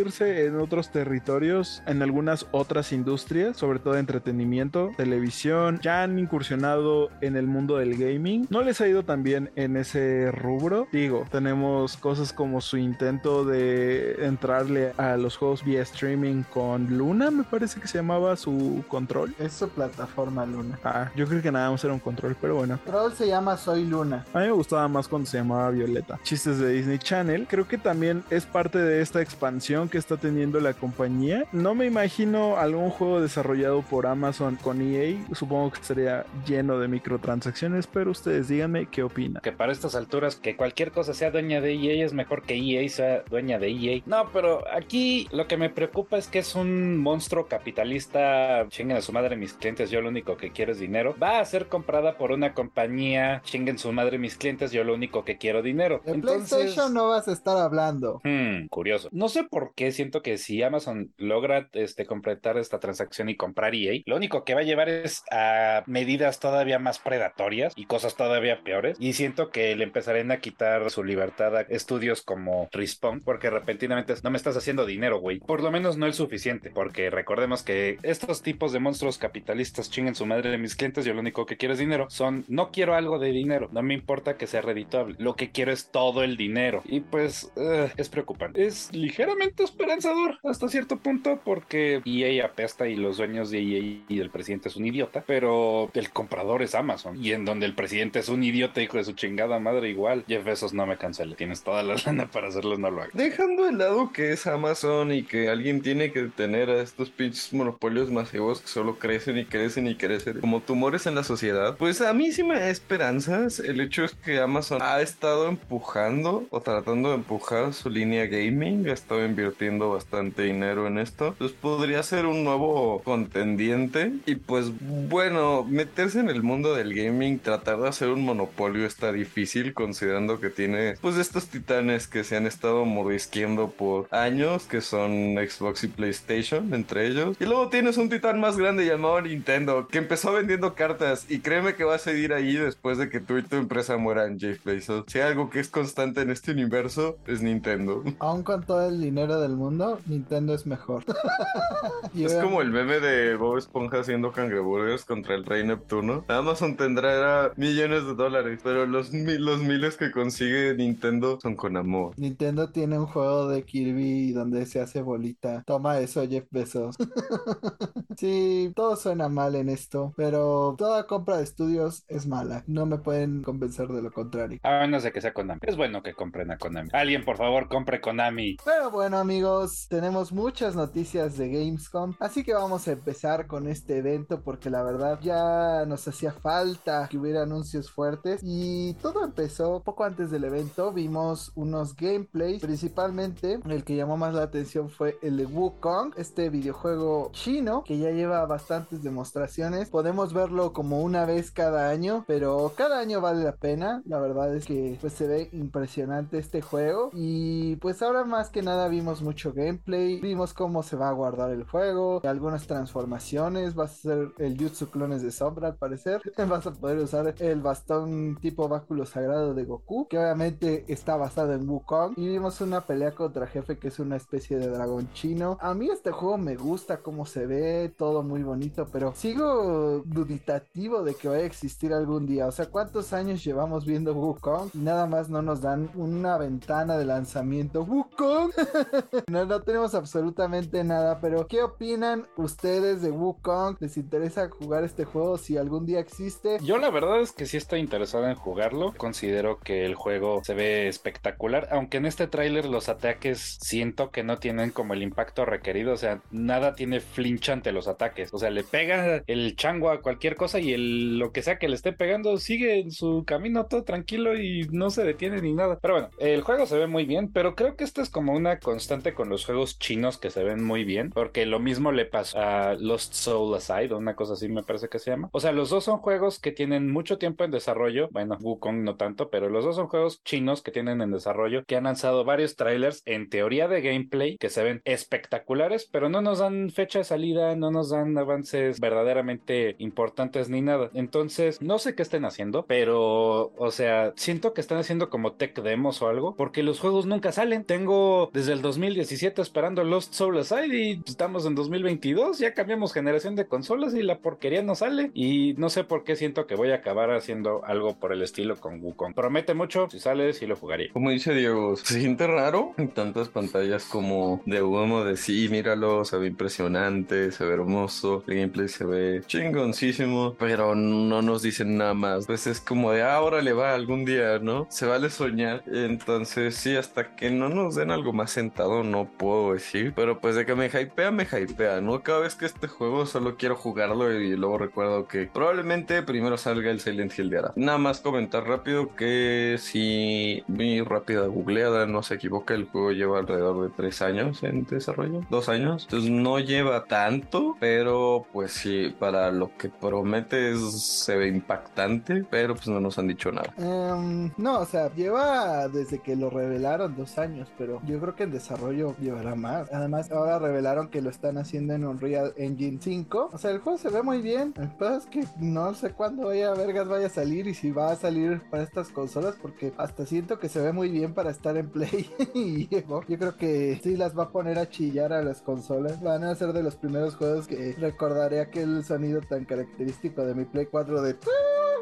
expandirse en otros territorios, en algunas otras industrias, sobre todo entretenimiento, televisión. Ya han incursionado en el mundo del gaming. No les ha ido tan bien en ese rubro. Digo, tenemos cosas como su intento de entrarle a los juegos vía streaming con Luna, me parece que se llamaba su control. Es su plataforma Luna. Ah, yo creo que nada más era un control, pero bueno. Troll se llama Soy Luna. A mí me gustaba más cuando se llamaba Violeta. Chistes de Disney Channel. Creo que también es parte de esta expansión que está teniendo la compañía. No me imagino algún juego desarrollado por Amazon con EA. Supongo que estaría lleno de microtransacciones, pero ustedes díganme qué opinan. Que para estas alturas, que cualquier cosa sea dueña de EA es mejor que EA sea dueña de EA. No, pero aquí lo que me preocupa es que es un monstruo capitalista. Chinguen a su madre mis clientes, yo lo único que quiero es dinero. Va a ser comprada por una compañía. Chinguen su madre mis clientes, yo lo único que quiero dinero. De Entonces, PlayStation no vas a estar hablando. Hmm, curioso. No sé por qué siento que si Amazon logra este, completar esta transacción y comprar EA, lo único que va a llevar es a medidas todavía más predatorias y cosas todavía peores. Y siento que le empezarán a quitar su libertad a estudios como Respawn, porque repentinamente no me estás haciendo dinero, güey. Por lo menos no el suficiente, porque recordemos que estos tipos de monstruos capitalistas chinguen su madre de mis clientes, yo lo único que quiero es dinero. Son, no quiero algo de dinero, no me importa que sea redituable. Lo que quiero es todo el dinero. Y pues eh, es preocupante. Es ligeramente esperanzador hasta cierto punto porque EA apesta y los dueños de EA y el presidente es un idiota, pero el comprador es Amazon. Y en donde el presidente es un idiota, hijo de su chingada madre, igual. Jeff Bezos no me cancele. Tienes toda la lana para hacerlo, no lo hagas. Dejando de lado que es Amazon y que alguien tiene que tener a estos pinches monopolios masivos que solo crecen y crecen y crecen como tumores en la sociedad, pues a mí sí me da esperanzas. El hecho es que Amazon ha estado empujando o tratando de empujar su línea gaming, ha estado invirtiendo bastante dinero en esto. Pues podría ser un nuevo contendiente y pues bueno, meterse en el mundo del gaming, tratar de hacer un monopolio está difícil considerando que tiene pues estos titanes que se han estado mordisqueando por años, que son Xbox y PlayStation, entre ellos. Y luego tienes un titán más grande llamado Nintendo, que empezó vendiendo cartas y créeme que va a seguir ahí después de que tú y tu empresa mueran, Jeff Bezos. Si algo que es constante en este universo, es Nintendo. Aún con todo el dinero del mundo, Nintendo es mejor. Y Es como el meme de Bob Esponja haciendo cangreburgers contra el Rey Neptuno. Amazon tendrá millones de dólares, pero los, mi- los miles que consigue Nintendo son con amor. Nintendo tiene un juego de Kirby donde se hace bolita. Toma eso, Jeff Bezos. Sí, todo suena mal en esto, pero toda compra de estudios es mala. No me pueden convencer de lo contrario. A menos de que sea Konami. Es bueno que compren a Konami. Alguien, por favor, compre Konami. Pero bueno amigos, tenemos muchas noticias de Gamescom, así que vamos a empezar con este evento porque la verdad ya nos hacía falta que hubiera anuncios fuertes y todo empezó poco antes del evento, vimos unos gameplays, principalmente el que llamó más la atención fue el de Wukong, este videojuego chino que ya lleva bastantes demostraciones, podemos verlo como una vez cada año, pero cada año vale la pena, la verdad es que pues se ve impresionante este juego y pues ahora más que nada vimos mucho gameplay, vimos cómo se va a guardar el juego, algunas transformaciones, vas a ser el Jutsu clones de Sombra al parecer, vas a poder usar el bastón tipo báculo sagrado de Goku, que obviamente está basado en Wukong y vimos una pelea contra jefe que es una especie de dragón chino. A mí este juego me gusta cómo se ve, todo muy bonito, pero sigo duditativo de que vaya a existir algún día. O sea, ¿cuántos años llevamos viendo Wukong y nada más no nos dan una ventana de lanzamiento? ¡Wukong! no, no tenemos absolutamente nada, pero ¿qué opinan ustedes de Wukong? ¿Les interesa jugar este juego si algún día existe? Yo la verdad es que sí estoy interesado en jugarlo. Considero que el juego se ve espectacular, aunque en este tráiler los ataques siento que no tienen como el impacto requerido, o sea, nada tiene flinch ante los ataques. O sea, le pega el chango a cualquier cosa y lo que sea que le esté pegando sigue en su camino todo tranquilo y no se detiene ni nada. Pero bueno, el juego se ve muy bien, pero creo que esto es como una constante con los juegos chinos que se ven muy bien, porque lo mismo le pasó a Lost Soul Aside, una cosa así me parece que se llama. O sea, los dos son juegos que tienen mucho tiempo en desarrollo, bueno, Wukong no tanto, pero los dos son juegos chinos que tienen en desarrollo, que han lanzado varios trailers en teoría de gameplay que se ven espectaculares, pero no nos dan fecha de salida, no nos dan avances verdaderamente importantes ni nada. Entonces, no sé qué estén haciendo, pero, o sea, siento que están haciendo como tech demos o algo, porque los juegos nunca salen. Tengo desde el 2017 esperando Lost Soul Aside y estamos en 2022, ya cambiamos generación de consolas y la porquería no sale. Y no sé por qué siento que voy a acabar haciendo algo por el estilo con Wukong. Promete mucho, si sale, sí lo jugaría. Como dice Diego, se siente raro en tantas pantallas como de humo de sí, míralo, se ve impresionante, se ve hermoso, el gameplay se ve chingoncísimo, pero no nos dicen nada más. Pues es como de ahora le va algún día, ¿no? Se vale soñar. Entonces, sí, hasta que no nos den algo más sentado, no puedo decir. Pero pues de que me hypea, me hypea, ¿no? Cada vez que este juego solo quiero jugarlo y luego recuerdo que probablemente primero salga el Silent Hill de Ara. Nada más comentar rápido que si mi rápida googleada no se equivoca, el juego lleva alrededor de tres años en desarrollo, dos años. Entonces no lleva tanto, pero pues sí, para lo que promete se ve impactante, pero pues no nos han dicho nada. Em, no, o sea, lleva desde que lo revelaron dos años, pero yo creo que en desarrollo llevará más. Además, ahora revelaron que lo están haciendo en Unreal Engine 5. O sea, el juego se ve muy bien. El problema es que no sé cuándo vaya a vergas vaya a salir y si va a salir para estas consolas, porque hasta siento que se ve muy bien para estar en Play. y yo creo que sí las va a poner a chillar a las consolas. Van a ser de los primeros juegos que recordaré aquel sonido tan característico de mi Play 4 de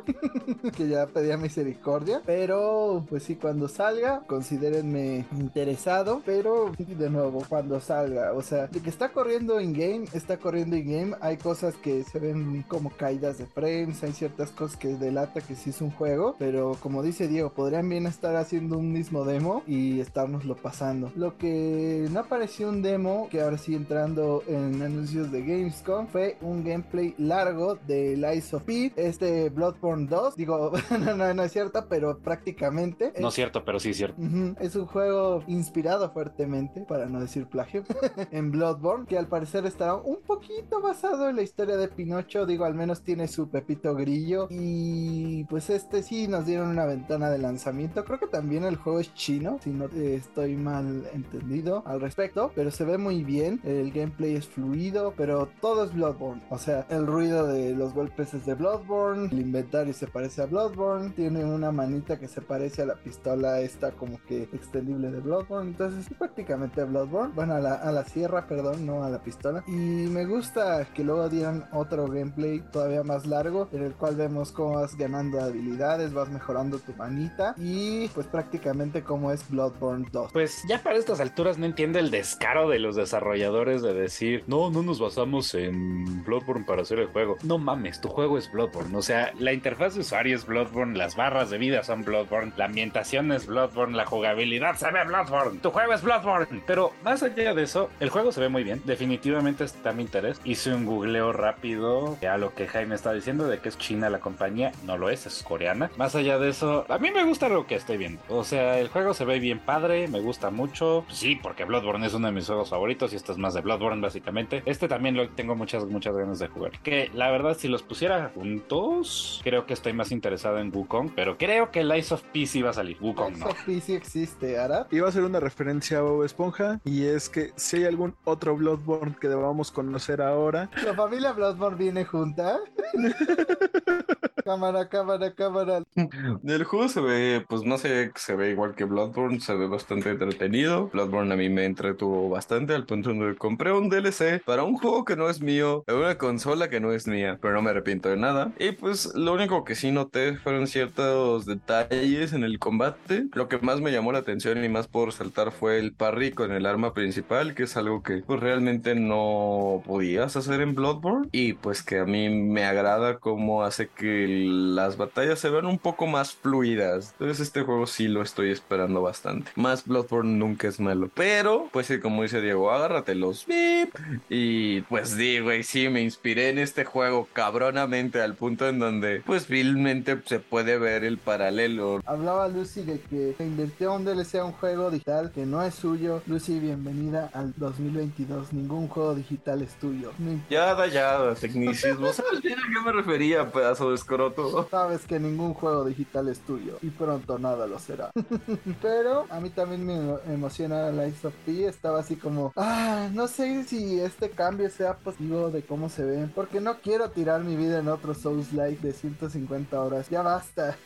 que ya pedía misericordia. Pero, pues sí, cuando salga, considérenme interesado. Pero, de nuevo, cuando salga, o sea, de que está corriendo in-game, está corriendo in-game. Hay cosas que se ven como caídas de frames, hay ciertas cosas que delata que sí es un juego. Pero, como dice Diego, podrían bien estar haciendo un mismo demo y estárnoslo pasando. Lo que no apareció un demo, que ahora sí entrando en anuncios de Gamescom, fue un gameplay largo de Lies of P, este Bloodborne 2. Digo, no, no, no, es cierto, pero prácticamente. No es cierto, pero sí es cierto. Uh -huh. Es un juego inspirado fuertemente, para no decir plagio, en Bloodborne, que al parecer estará un poquito basado en la historia de Pinocho. Digo, al menos tiene su Pepito Grillo. Y pues este sí nos dieron una ventana de lanzamiento. Creo que también el juego es chino, si no estoy mal entendido al respecto. Pero se ve muy bien. El gameplay es fluido, pero todo es Bloodborne. O sea, el ruido de los golpes es de Bloodborne, el inventario se parece a Bloodborne, tiene una manita que se parece a la pistola esta como que extendible de Bloodborne, entonces es prácticamente Bloodborne, bueno a la, a la sierra, perdón, no a la pistola. Y me gusta que luego dieran otro gameplay todavía más largo, en el cual vemos cómo vas ganando habilidades, vas mejorando tu manita y pues prácticamente como es Bloodborne 2. Pues ya para estas alturas no entiende el descaro de los desarrolladores de decir, no, no nos basamos en Bloodborne para hacer el juego. No mames, tu juego es Bloodborne, o sea, la interfaz de usuario es Bloodborne, las barras de vida son Bloodborne, la ambientación es Bloodborne, la jugabilidad se ve Bloodborne, tu juego es Bloodborne. Pero más allá de eso, el juego se ve muy bien, definitivamente está mi interés. Hice un googleo rápido a lo que Jaime está diciendo de que es china la compañía, no lo es, es coreana. Más allá de eso, a mí me gusta lo que estoy viendo. O sea, el juego se ve bien padre, me gusta mucho. Sí, porque Bloodborne es uno de mis juegos favoritos y esto es más de Bloodborne básicamente. Este también lo tengo muchas, muchas ganas de jugar. Que la verdad, si los pusiera juntos, creo que estoy más interesado en Wukong, pero creo que el Ice of P sí va a salir. Wukong Ice no. of P sí existe, ¿Ara? Iba a ser una referencia a Bob Esponja y es que si hay algún otro Bloodborne que debamos conocer ahora, La familia Bloodborne viene junta. cámara, cámara, cámara. El juego se ve, pues no sé, se ve igual que Bloodborne, se ve bastante entretenido. Bloodborne a mí me entretuvo bastante al punto donde compré un DLC para un juego que no es mío, en una consola que no es mía, pero no me arrepiento de nada. Y pues lo único que sí noté fueron ciertos detalles en el combate. Lo que más me llamó la atención y más por saltar fue el parry con el arma principal, que es algo que pues realmente no podías hacer en Bloodborne y pues que a mí me agrada cómo hace que las batallas se vean un poco más fluidas. Entonces este juego sí lo estoy esperando bastante. Más Bloodborne nunca es malo, pero pues sí, como dice Diego, agárrate los y pues digo, y sí me inspiré en este juego cabronamente al punto en donde pues vilmente se puede ver el paralelo. Hablaba Lucy de que se invirtió un DLC a un juego digital que no es suyo. Lucy, bienvenida al 2022. Ningún juego digital es tuyo. Ya da ya, tecnicismo. ¿Sabes bien a qué me refería, pedazo de escroto? Sabes que ningún juego digital es tuyo y pronto nada lo será. Pero a mí también me emo- emociona Lies of P. Estaba así como, ah, no sé si este cambio sea positivo de cómo se ven, porque no quiero tirar mi vida en otro Souls Like de 150 horas. Ya basta.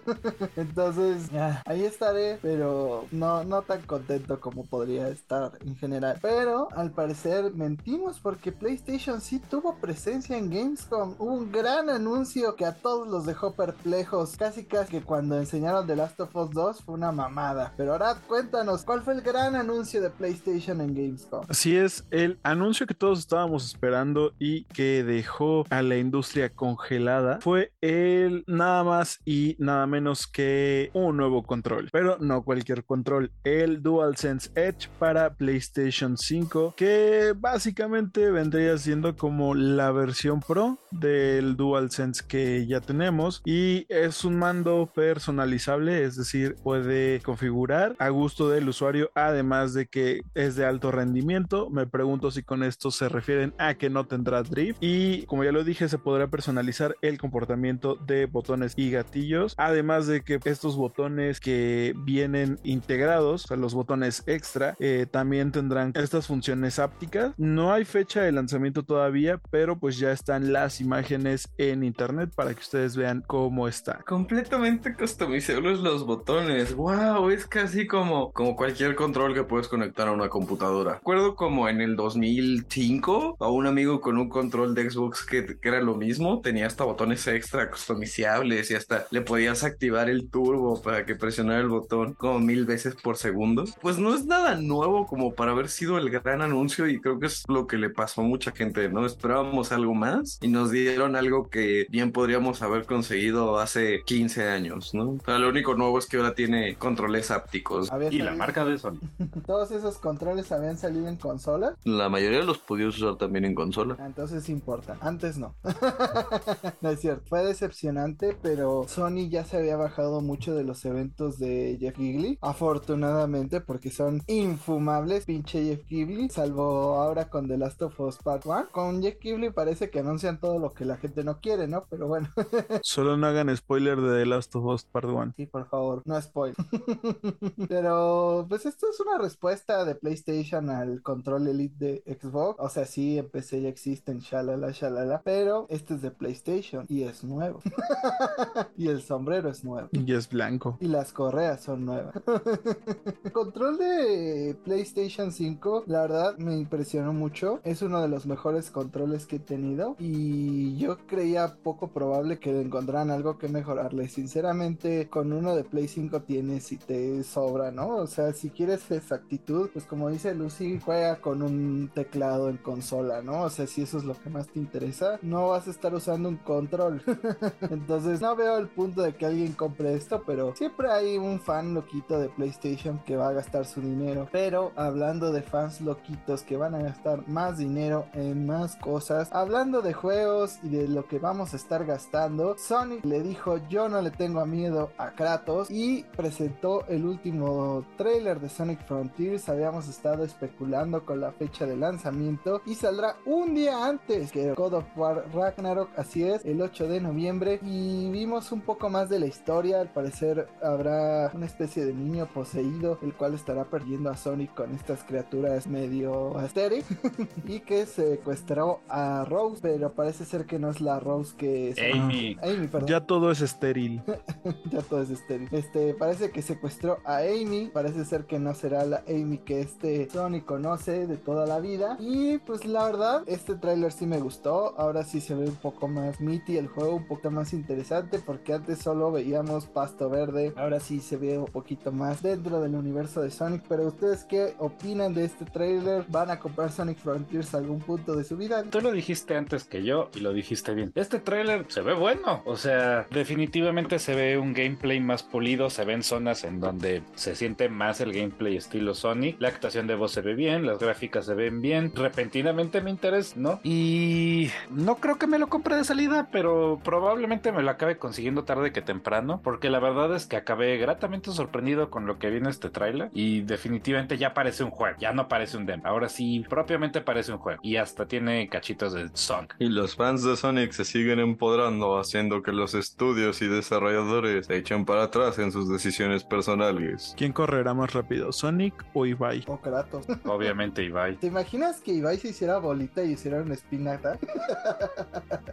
Entonces, ya, ahí estaré, pero no, no tan contento como podría estar en general. Pero al parecer mentimos porque PlayStation sí tuvo presencia en Gamescom. Hubo un gran anuncio que a todos los dejó perplejos. Casi casi que cuando enseñaron The Last of Us 2 fue una mamada. Pero ahora cuéntanos, ¿cuál fue el gran anuncio de PlayStation en Gamescom? Así es, el anuncio que todos estábamos esperando y que dejó a la industria congelada fue el nada más y nada menos que un nuevo control. Pero no cualquier control, el DualSense Edge para PlayStation 5, que básicamente vendría siendo como la versión Pro del DualSense que ya tenemos y es un mando personalizable, es decir, puede configurar a gusto del usuario, además de que es de alto rendimiento. Me pregunto si con esto se refieren a que no tendrá drift y como ya lo dije, se podrá personalizar el comportamiento de botones y gatillos, además de que estos botones que vienen integrados, o los botones extra, eh, también tendrán estas funciones ápticas. No hay fecha de lanzamiento todavía, pero pues ya están las imágenes en internet para que ustedes vean cómo está. Completamente customizables los botones. Wow, es casi como, como cualquier control que puedes conectar a una computadora. Recuerdo como en el 2005 a un amigo con un control de Xbox que, que era lo mismo. Tenía hasta botones extra customizables y hasta le podías activar el turbo para que presionara el botón como mil veces por segundo. Pues no es nada nuevo como para haber sido el gran anuncio y creo que es lo que le pasó a mucha gente, ¿no? Esperábamos algo más y nos dieron algo que bien podríamos haber conseguido hace 15 años, ¿no? O sea, lo único nuevo es que ahora tiene controles ápticos. Había Y la marca de Sony. Todos esos controles habían salido en consola. La mayoría los podías usar también en consola. Ah, Entonces importa. Antes no. no es cierto. Fue decepcionante, pero Sony ya se había bajado mucho de los eventos de Jeff Gigley. Afortunadamente, porque son infumables, pinche Jeff Gigley. Salvo ahora con The Last of Us Part 1. Con Jeff Gigley parece que anuncian todo lo que la gente no quiere, ¿no? Pero bueno, Solo no hagan spoiler de The Last of Us Part 1. sí, por favor, no spoil. pero, pues esto es una respuesta de PlayStation al control Elite de Xbox. O sea, sí, en PC ya existen, shalala, shalala. Pero este es de PlayStation y es nuevo. y el sombrero es nuevo. Y es blanco. Y las correas son nuevas. El control de PlayStation 5, la verdad, me impresionó mucho. Es uno de los mejores controles que he tenido. Y yo creía poco probable que encontraran algo que mejorarle. Sinceramente, con uno de Play 5 tienes y te sobra, ¿no? O sea, si quieres exactitud, pues como dice Lucy, juega con un teclado en consola, ¿no? O sea, si eso es lo que más te interesa, no vas a estar usando un control. Entonces, no veo el punto de que alguien compre esto, pero siempre hay un fan loquito de PlayStation que va a gastar su dinero. Pero hablando de fans loquitos que van a gastar más dinero en más cosas, hablando de juegos y de lo que vamos a estar gastando. Sonic le dijo yo no le tengo miedo a Kratos y presentó el último trailer de Sonic Frontiers. Habíamos estado especulando con la fecha de lanzamiento y saldrá un día antes que God of War Ragnarok, así es, el 8 de noviembre y vimos un poco más de la historia. Al parecer habrá una especie de niño poseído el cual estará perdiendo a Sonic con estas criaturas medio asteric y que secuestró a Rose, pero parece ser que no es la Rose que es Amy. Amy, perdón. Ya todo es estéril. ya todo es estéril. Este, parece que secuestró a Amy. Parece ser que no será la Amy que este Sonic conoce de toda la vida. Y pues la verdad, este tráiler sí me gustó. Ahora sí se ve un poco más meaty el juego, un poco más interesante. Porque antes solo veíamos pasto verde. Ahora sí se ve un poquito más dentro del universo de Sonic. Pero ustedes qué opinan de este tráiler? ¿Van a comprar Sonic Frontiers a algún punto de su vida? Tú lo dijiste antes que yo y lo dijiste bien. Este tráiler se ve bueno. O sea, definitivamente se ve un gameplay más pulido. Se ven zonas en donde se siente más el gameplay estilo Sonic. La actuación de voz se ve bien, las gráficas se ven bien. Repentinamente me interesa, ¿no? Y no creo que me lo compre de salida, pero probablemente me lo acabe consiguiendo tarde que temprano. Porque la verdad es que acabé gratamente sorprendido con lo que viene este tráiler. Y definitivamente ya parece un juego. Ya no parece un demo. Ahora sí, propiamente parece un juego. Y hasta tiene cachitos de Sonic. Y los fans de Sonic se siguen empoderando, haciendo que los estudios y desarrolladores se echen para atrás en sus decisiones personales. ¿Quién correrá más rápido, Sonic o Ibai? O Kratos. Obviamente, Ibai. ¿Te imaginas que Ibai se hiciera bolita y hiciera una espinata?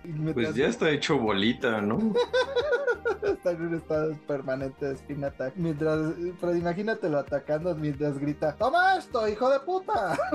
Y Pues ya está hecho bolita, ¿no? Está en un estado permanente de spin attack. Mientras, pero imagínatelo atacando mientras grita: ¡Toma esto, hijo de puta!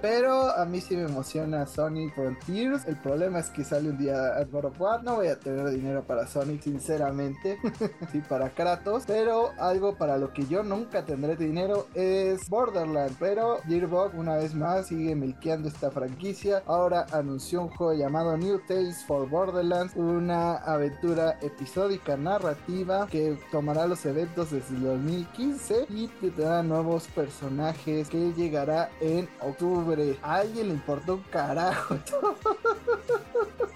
Pero a mí sí me emociona Sonic Frontiers. El problema es que sale un día a of War. No voy a tener dinero para Sonic, sinceramente. sí, para Kratos. Pero algo para lo que yo nunca tendré dinero es Borderlands. Pero Gearbox, una vez más, sigue milkeando esta franquicia. Ahora anunció un juego llamado New Tales for Borderlands. Una aventura episódica narrativa que tomará los eventos desde el 2015 y tendrá nuevos personajes que llegará en octubre. A alguien le importó un carajo.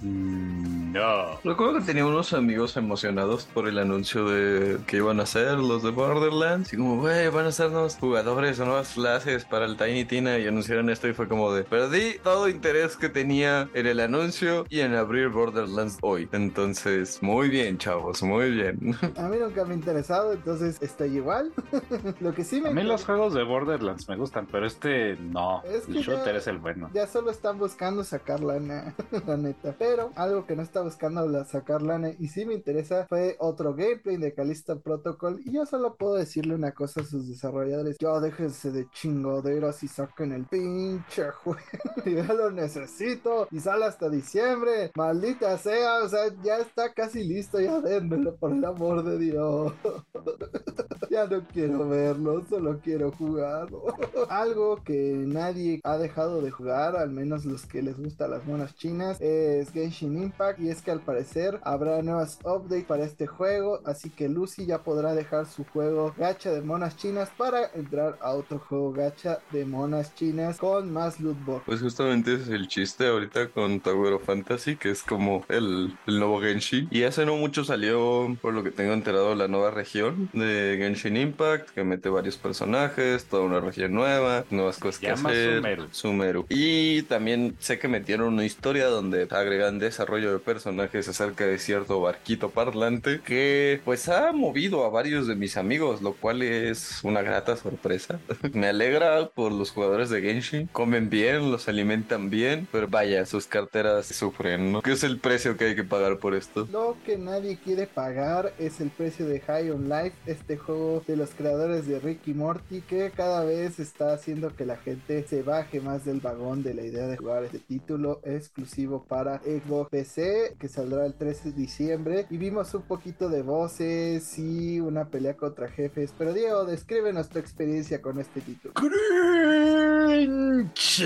No. Recuerdo que tenía unos amigos emocionados por el anuncio de que iban a ser los de Borderlands. Y como, güey, van a ser nuevos jugadores o nuevas clases para el Tiny Tina. Y anunciaron esto y fue como de, perdí todo interés que tenía en el anuncio y en abrir Borderlands hoy. Entonces, muy bien, chavos, muy bien. A mí nunca me ha interesado, entonces estoy igual. Lo que sí me A mí los juegos de Borderlands me gustan, pero este no. Es que el shooter ya- es el bueno. Ya solo están buscando sacar lana, la neta. Pero algo que no está buscando la sacar lana y sí me interesa fue otro gameplay de Calista Protocol. Y yo solo puedo decirle una cosa a sus desarrolladores: Yo déjense de chingoderos y saquen el pinche juego. ya lo necesito. Y sale hasta diciembre. Maldita sea, o sea, ya está casi listo. Ya dénmelo, por el amor de Dios. ya no quiero verlo, solo quiero jugarlo. Algo que nadie ha dejado de jugar, al menos los que les gustan las monas chinas, es Genshin Impact. Y es que al parecer habrá nuevas updates para este juego. Así que Lucy ya podrá dejar su juego gacha de monas chinas para entrar a otro juego gacha de monas chinas con más loot box. Pues justamente ese es el chiste ahorita con Tower of Fantasy, que es como el, el nuevo Genshin. Y hace no mucho salió, por lo que tengo enterado, la nueva región de Genshin Impact, que mete varios personajes, toda una región nueva, nuevas cosas que hacer. Sumeru. Sumeru. Y también sé que metieron una historia donde agregan desarrollo de personajes acerca de cierto barquito parlante que pues ha movido a varios de mis amigos, lo cual es una grata sorpresa. Me alegra por los jugadores de Genshin. Comen bien, los alimentan bien, pero vaya, sus carteras sufren, ¿no? ¿Qué es el precio que hay que pagar por esto? Lo que nadie quiere pagar es el precio de High on Life, este juego de los creadores de Rick y Morty que cada vez está haciendo que la gente se baje más del vagón de la idea de jugar este título exclusivo para Xbox PC que saldrá el 13 de diciembre y vimos un poquito de voces y una pelea contra jefes. Pero Diego, descríbenos tu experiencia con este título. Cringe.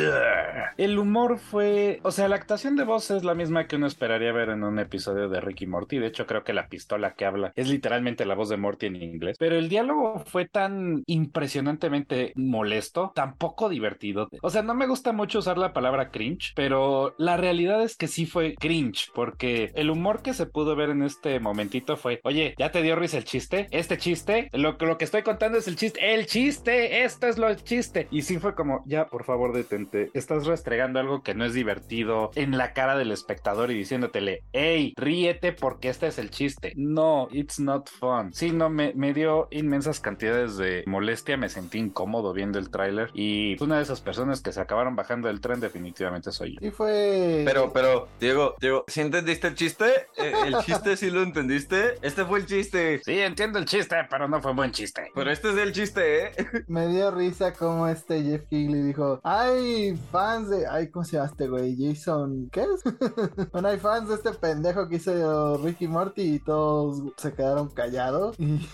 El humor fue, o sea, la actuación de voz es la misma que uno esperaría ver en un episodio de Ricky Morty. De hecho, creo que la pistola que habla es literalmente la voz de Morty en inglés. Pero el diálogo fue tan impresionantemente molesto, tan poco divertido. O sea, no me gusta mucho usar la palabra cringe, pero la realidad es que sí fue cringe, porque el humor que se pudo ver en este momentito fue, oye, ¿ya te dio risa el chiste? Este chiste, lo, lo que estoy contando es el chiste, el chiste, esto es lo chiste. Y sí fue como, ya, por favor, detente. Estás restregando algo que no es divertido en la cara del espectador y diciéndotele, hey, ríete porque este es el chiste. No, it's not fun. Sí, no, me, me dio inmensas cantidades de molestia, me sentí incómodo viendo el tráiler y una de esas personas que se acabaron bajando del tren definitivamente soy yo. Y fue... Pero, pero, Diego, Diego, ¿sí entendiste el chiste? Eh, ¿El chiste sí lo entendiste? Este fue el chiste. Sí, entiendo el chiste, pero no fue un buen chiste. Pero este es el chiste, ¿eh? Me dio risa como este Jeff Kigley dijo, hay fans de... Ay, ¿cómo se llama este güey? Jason... ¿Qué es? bueno, hay fans de este pendejo que hizo Ricky Morty y todos se quedaron callados y,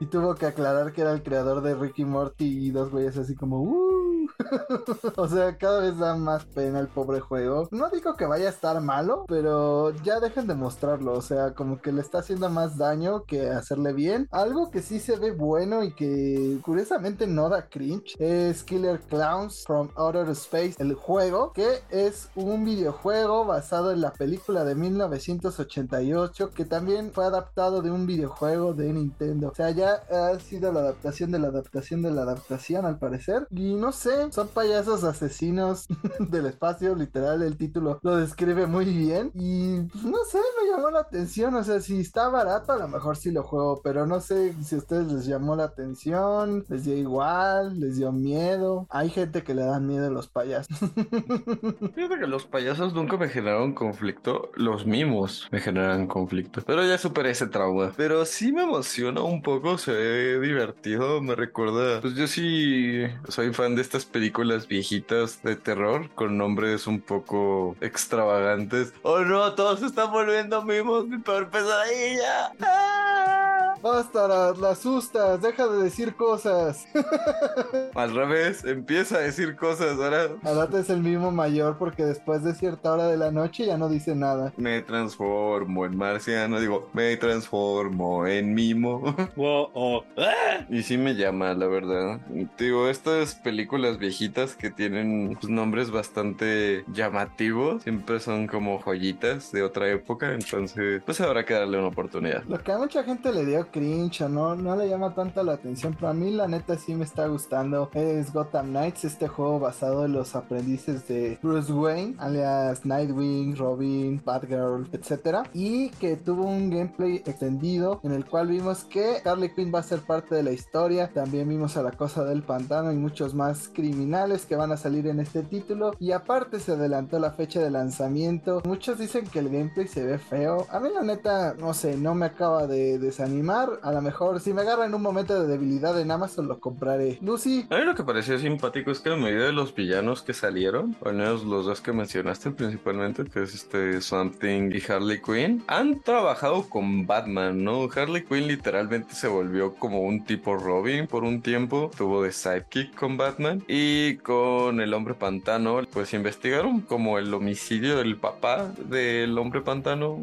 y tuvo que aclarar que era el creador de Ricky Morty y dos güeyes así como... Uh. o sea, cada vez da más pena el pobre juego. No digo que vaya a estar malo, pero ya dejen de mostrarlo. O sea, como que le está haciendo más daño que hacerle bien. Algo que sí se ve bueno y que curiosamente no da cringe es Killer Clowns from Outer Space, el juego, que es un videojuego basado en la película de 1988 que también fue adaptado de un videojuego de Nintendo. O sea, ya ha sido la adaptación de la adaptación de la adaptación al parecer. Y no sé, son payasos asesinos del espacio, literal, el título lo describe muy bien. Y pues, no sé, me llamó la atención. O sea, si está barato, a lo mejor sí lo juego, pero no sé si a ustedes les llamó la atención, les dio igual, les dio miedo. Hay gente que le dan miedo a los payasos. Fíjate que los payasos nunca me generaron conflicto, los mimos me generan conflicto. Pero ya superé ese trauma. Pero sí me emociona un poco, se ve divertido, me recuerda. Pues yo sí soy fan de estas películas viejitas de terror con nombres un poco extravagantes. Oh no, todos se están volviendo mimos, mi peor pesadilla. ¡Ah! Basta, la, asustas, deja de decir cosas. Al revés, empieza a decir cosas ahora. Ahora es el mismo mayor porque después de cierta hora de la noche ya no dice nada. Me transformo en marciano, digo, me transformo en mimo. Wow, oh, ¡ah! Y sí me llama, la verdad. Digo, estas películas viejitas que tienen pues, nombres bastante llamativos, siempre son como joyitas de otra época, entonces pues habrá que darle una oportunidad. Lo que a mucha gente le dio cringe no, no le llama tanto la atención, pero a mí la neta sí me está gustando. Es Gotham Knights, este juego basado en los aprendices de Bruce Wayne, alias Nightwing, Robin, Batgirl, etcétera, y que tuvo un gameplay extendido en el cual vimos que Harley Quinn va a ser parte de la historia. También vimos a la cosa del pantano y muchos más criminales que van a salir en este título. Y aparte se adelantó la fecha de lanzamiento. Muchos dicen que el gameplay se ve feo. A mí la neta, no sé, no me acaba de desanimar. A lo mejor si me agarra en un momento de debilidad en Amazon lo compraré. Lucy, A mí lo que pareció simpático es que la mayoría de los villanos que salieron, al menos los dos que mencionaste principalmente, que es este Something y Harley Quinn, han trabajado con Batman, ¿no? Harley Quinn literalmente se volvió como un tipo Robin por un tiempo, tuvo de sidekick con Batman y con el hombre pantano, pues investigaron como el homicidio del papá del hombre pantano.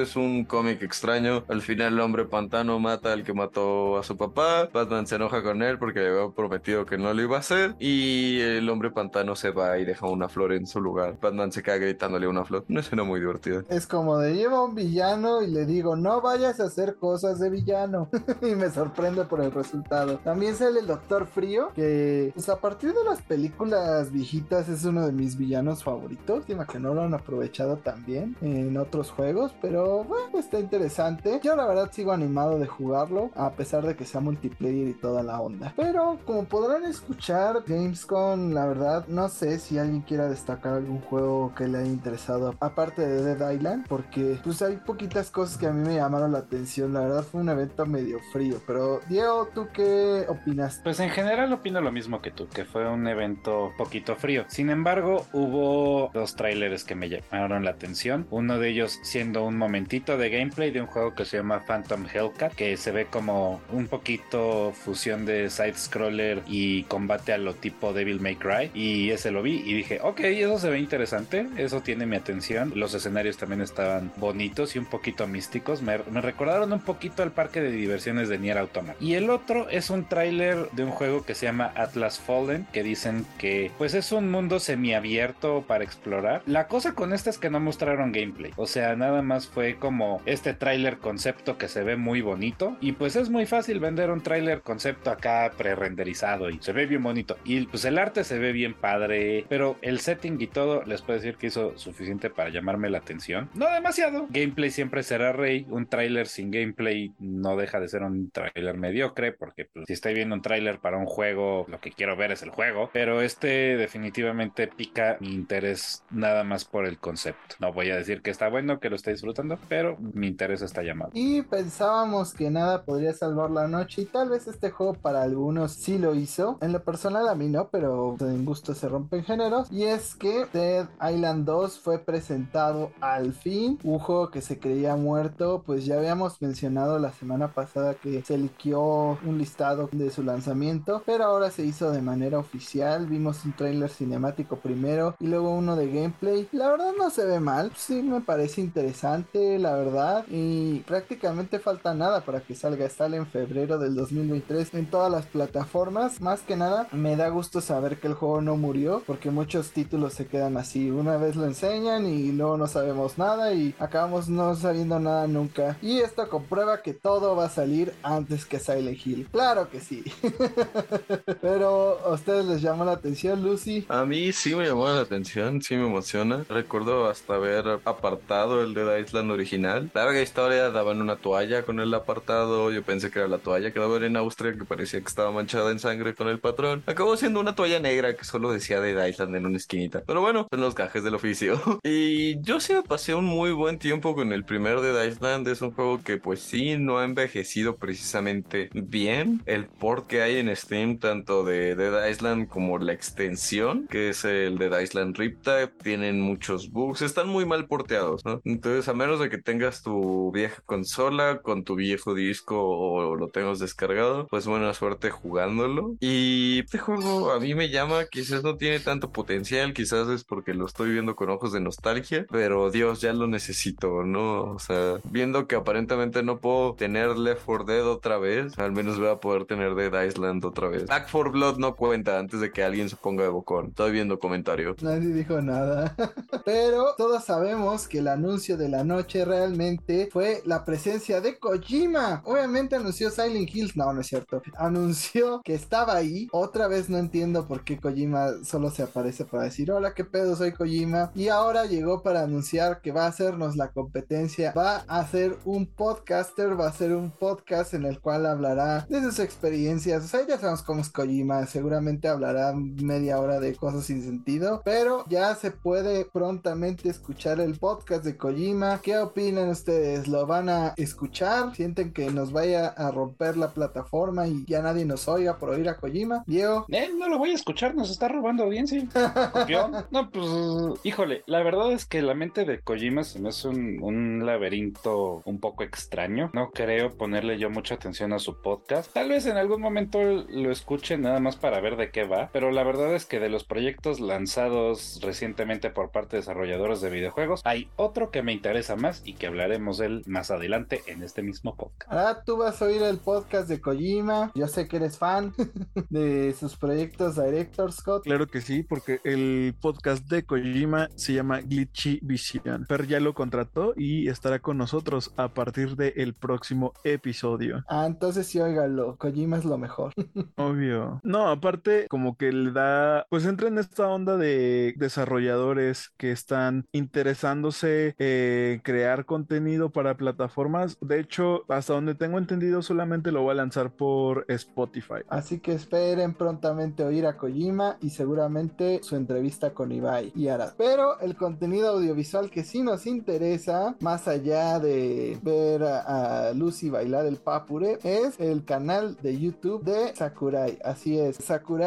Es un cómic extraño, al final el hombre pantano mata al que mató a su papá, Batman se enoja con él porque le había prometido que no lo iba a hacer y el hombre pantano se va y deja una flor en su lugar. Batman se queda gritándole una flor. Una escena muy divertida. es como de lleva a un villano y le digo, no vayas a hacer cosas de villano. y me sorprende por el resultado. También sale el Doctor Frío, que pues a de las películas viejitas es uno de mis villanos favoritos. Lástima que no lo han aprovechado tan bien en otros juegos, pero bueno, está interesante. Yo la verdad sigo animado de jugarlo, a pesar de que sea multiplayer y toda la onda. Pero como podrán escuchar, Gamescom, la verdad, no sé si alguien quiera destacar algún juego que le haya interesado, aparte de Dead Island, porque pues hay poquitas cosas que a mí me llamaron la atención. La verdad fue un evento medio frío, pero Diego, ¿tú qué opinas? Pues en general opino lo mismo que tú, que fue un evento poquito frío. Sin embargo, hubo dos trailers que me llamaron la atención. Uno de ellos siendo un momentito de gameplay de un juego que se llama Phantom Hellcat, que se ve como un poquito fusión de side-scroller y combate a lo tipo Devil May Cry. Y ese lo vi y dije, ok, eso se ve interesante, eso tiene mi atención. Los escenarios también estaban bonitos y un poquito místicos. Me, me recordaron un poquito al parque de diversiones de Nier Automata. Y el otro es un tráiler de un juego que se llama Atlas Fallen, que dicen que pues es un mundo semiabierto para explorar. La cosa con este es que no mostraron gameplay. O sea, nada más fue como este tráiler concepto que se ve muy bonito. Y pues es muy fácil vender un tráiler concepto acá pre-renderizado y se ve bien bonito. Y pues el arte se ve bien padre, pero el setting y todo les puedo decir que hizo suficiente para llamarme la atención. No demasiado. Gameplay siempre será rey. Un tráiler sin gameplay no deja de ser un tráiler mediocre porque pues, si estoy viendo un tráiler para un juego, lo que quiero ver es el juego. Pero este definitivamente pica mi interés nada más por el concepto. No voy a decir que está bueno, que lo estoy disfrutando, pero mi interés está llamado. Y pensábamos que nada podría salvar la noche y tal vez este juego para algunos sí lo hizo. En lo personal a mí no, pero en gusto se rompen géneros. Y es que Dead Island 2 fue presentado al fin. Un juego que se creía muerto, pues ya habíamos mencionado la semana pasada que se liqueó un listado de su lanzamiento, pero ahora se hizo de manera oficial. Vimos un trailer cinemático primero y luego uno de gameplay. La verdad no se ve mal, sí me parece interesante, la verdad. Y prácticamente falta nada para que salga. Sale en febrero del 2023 en todas las plataformas. Más que nada, me da gusto saber que el juego no murió, porque muchos títulos se quedan así. Una vez lo enseñan y luego no sabemos nada y acabamos no sabiendo nada nunca. Y esto comprueba que todo va a salir antes que Silent Hill. Claro que sí. Pero ustedes les llama la atención, Lucy. A mí sí me llamó la atención, sí me emociona. Recuerdo hasta haber apartado el de Island original. Larga historia, daban una toalla con el apartado. Yo pensé que era la toalla que daban en Austria, que parecía que estaba manchada en sangre con el patrón. Acabó siendo una toalla negra que solo decía Dead Island en una esquinita. Pero bueno, son los gajes del oficio. y yo sí me pasé un muy buen tiempo con el primer Dead Island. Es un juego que pues sí no ha envejecido precisamente bien. El port que hay en Steam, tanto de Dead Island como la extensión, que es el Dead Island Riptide, tienen muchos bugs. Están muy mal porteados, ¿no? Entonces, a menos de que tengas tu vieja consola con tu viejo disco o lo tengas descargado, pues buena suerte jugándolo. Y este juego a mí me llama, quizás no tiene tanto potencial, quizás es porque lo estoy viendo con ojos de nostalgia, pero Dios, ya lo necesito, ¿no? O sea, viendo que aparentemente no puedo tener Left 4 Dead otra vez, al menos voy a poder tener Dead Island otra vez. Back 4 Blood no cuenta antes de que alguien se ponga de bocón. Estoy viendo comentarios. Nadie dijo nada. Pero todos sabemos que el anuncio de la noche realmente fue la presencia de Kojima. Obviamente anunció Silent Hills. No, no es cierto. Anunció que estaba ahí. Otra vez no entiendo por qué Kojima solo se aparece para decir hola, qué pedo, soy Kojima. Y ahora llegó para anunciar que va a hacernos la competencia. Va a hacer un podcaster, va a hacer un podcast en el cual hablará de sus experiencias. O sea, ya sabemos cómo es Kojima. Seguramente hablará media hora de cosas sin sentido. Pero ya se puede prontamente escuchar el podcast de Kojima. ¿Qué opinan ustedes? ¿Lo van a escuchar? ¿Sienten que nos vaya a romper la plataforma y ya nadie nos oiga por oír a Kojima? Diego. Eh, no lo voy a escuchar, nos está robando audiencia. ¿Copión? No, pues, híjole, la verdad es que la mente de Kojima se me hace un, un laberinto un poco extraño. No creo ponerle yo mucha atención a su podcast. Tal vez en algún momento lo escuche nada más para ver de qué va, pero la verdad es que de los proyectos lanzados recientemente por parte de desarrolladores de videojuegos, hay otro que me interesa más y que hablaremos de él más adelante en este mismo podcast. Ah, tú vas a oír el podcast de Kojima. Yo sé que eres fan de sus proyectos Director Scott. Claro que sí, porque el podcast de Kojima se llama Glitchy Vision. Per ya lo contrató y estará con nosotros a partir del próximo episodio. Ah, entonces sí, óigalo. Kojima es lo mejor. Obvio. No, aparte, como que le da, pues entra en esta onda de desarrolladores que están interesándose en crear contenido para plataformas. De hecho, hasta donde tengo entendido, solamente lo va a lanzar por Spotify. Así que esperen prontamente oír a Kojima y seguramente su entrevista con Ibai y Arad. Pero el contenido audiovisual que sí nos interesa, más allá de ver a, a Lucy bailar el papure, es el canal de YouTube de Sakurai. Así es, Sakurai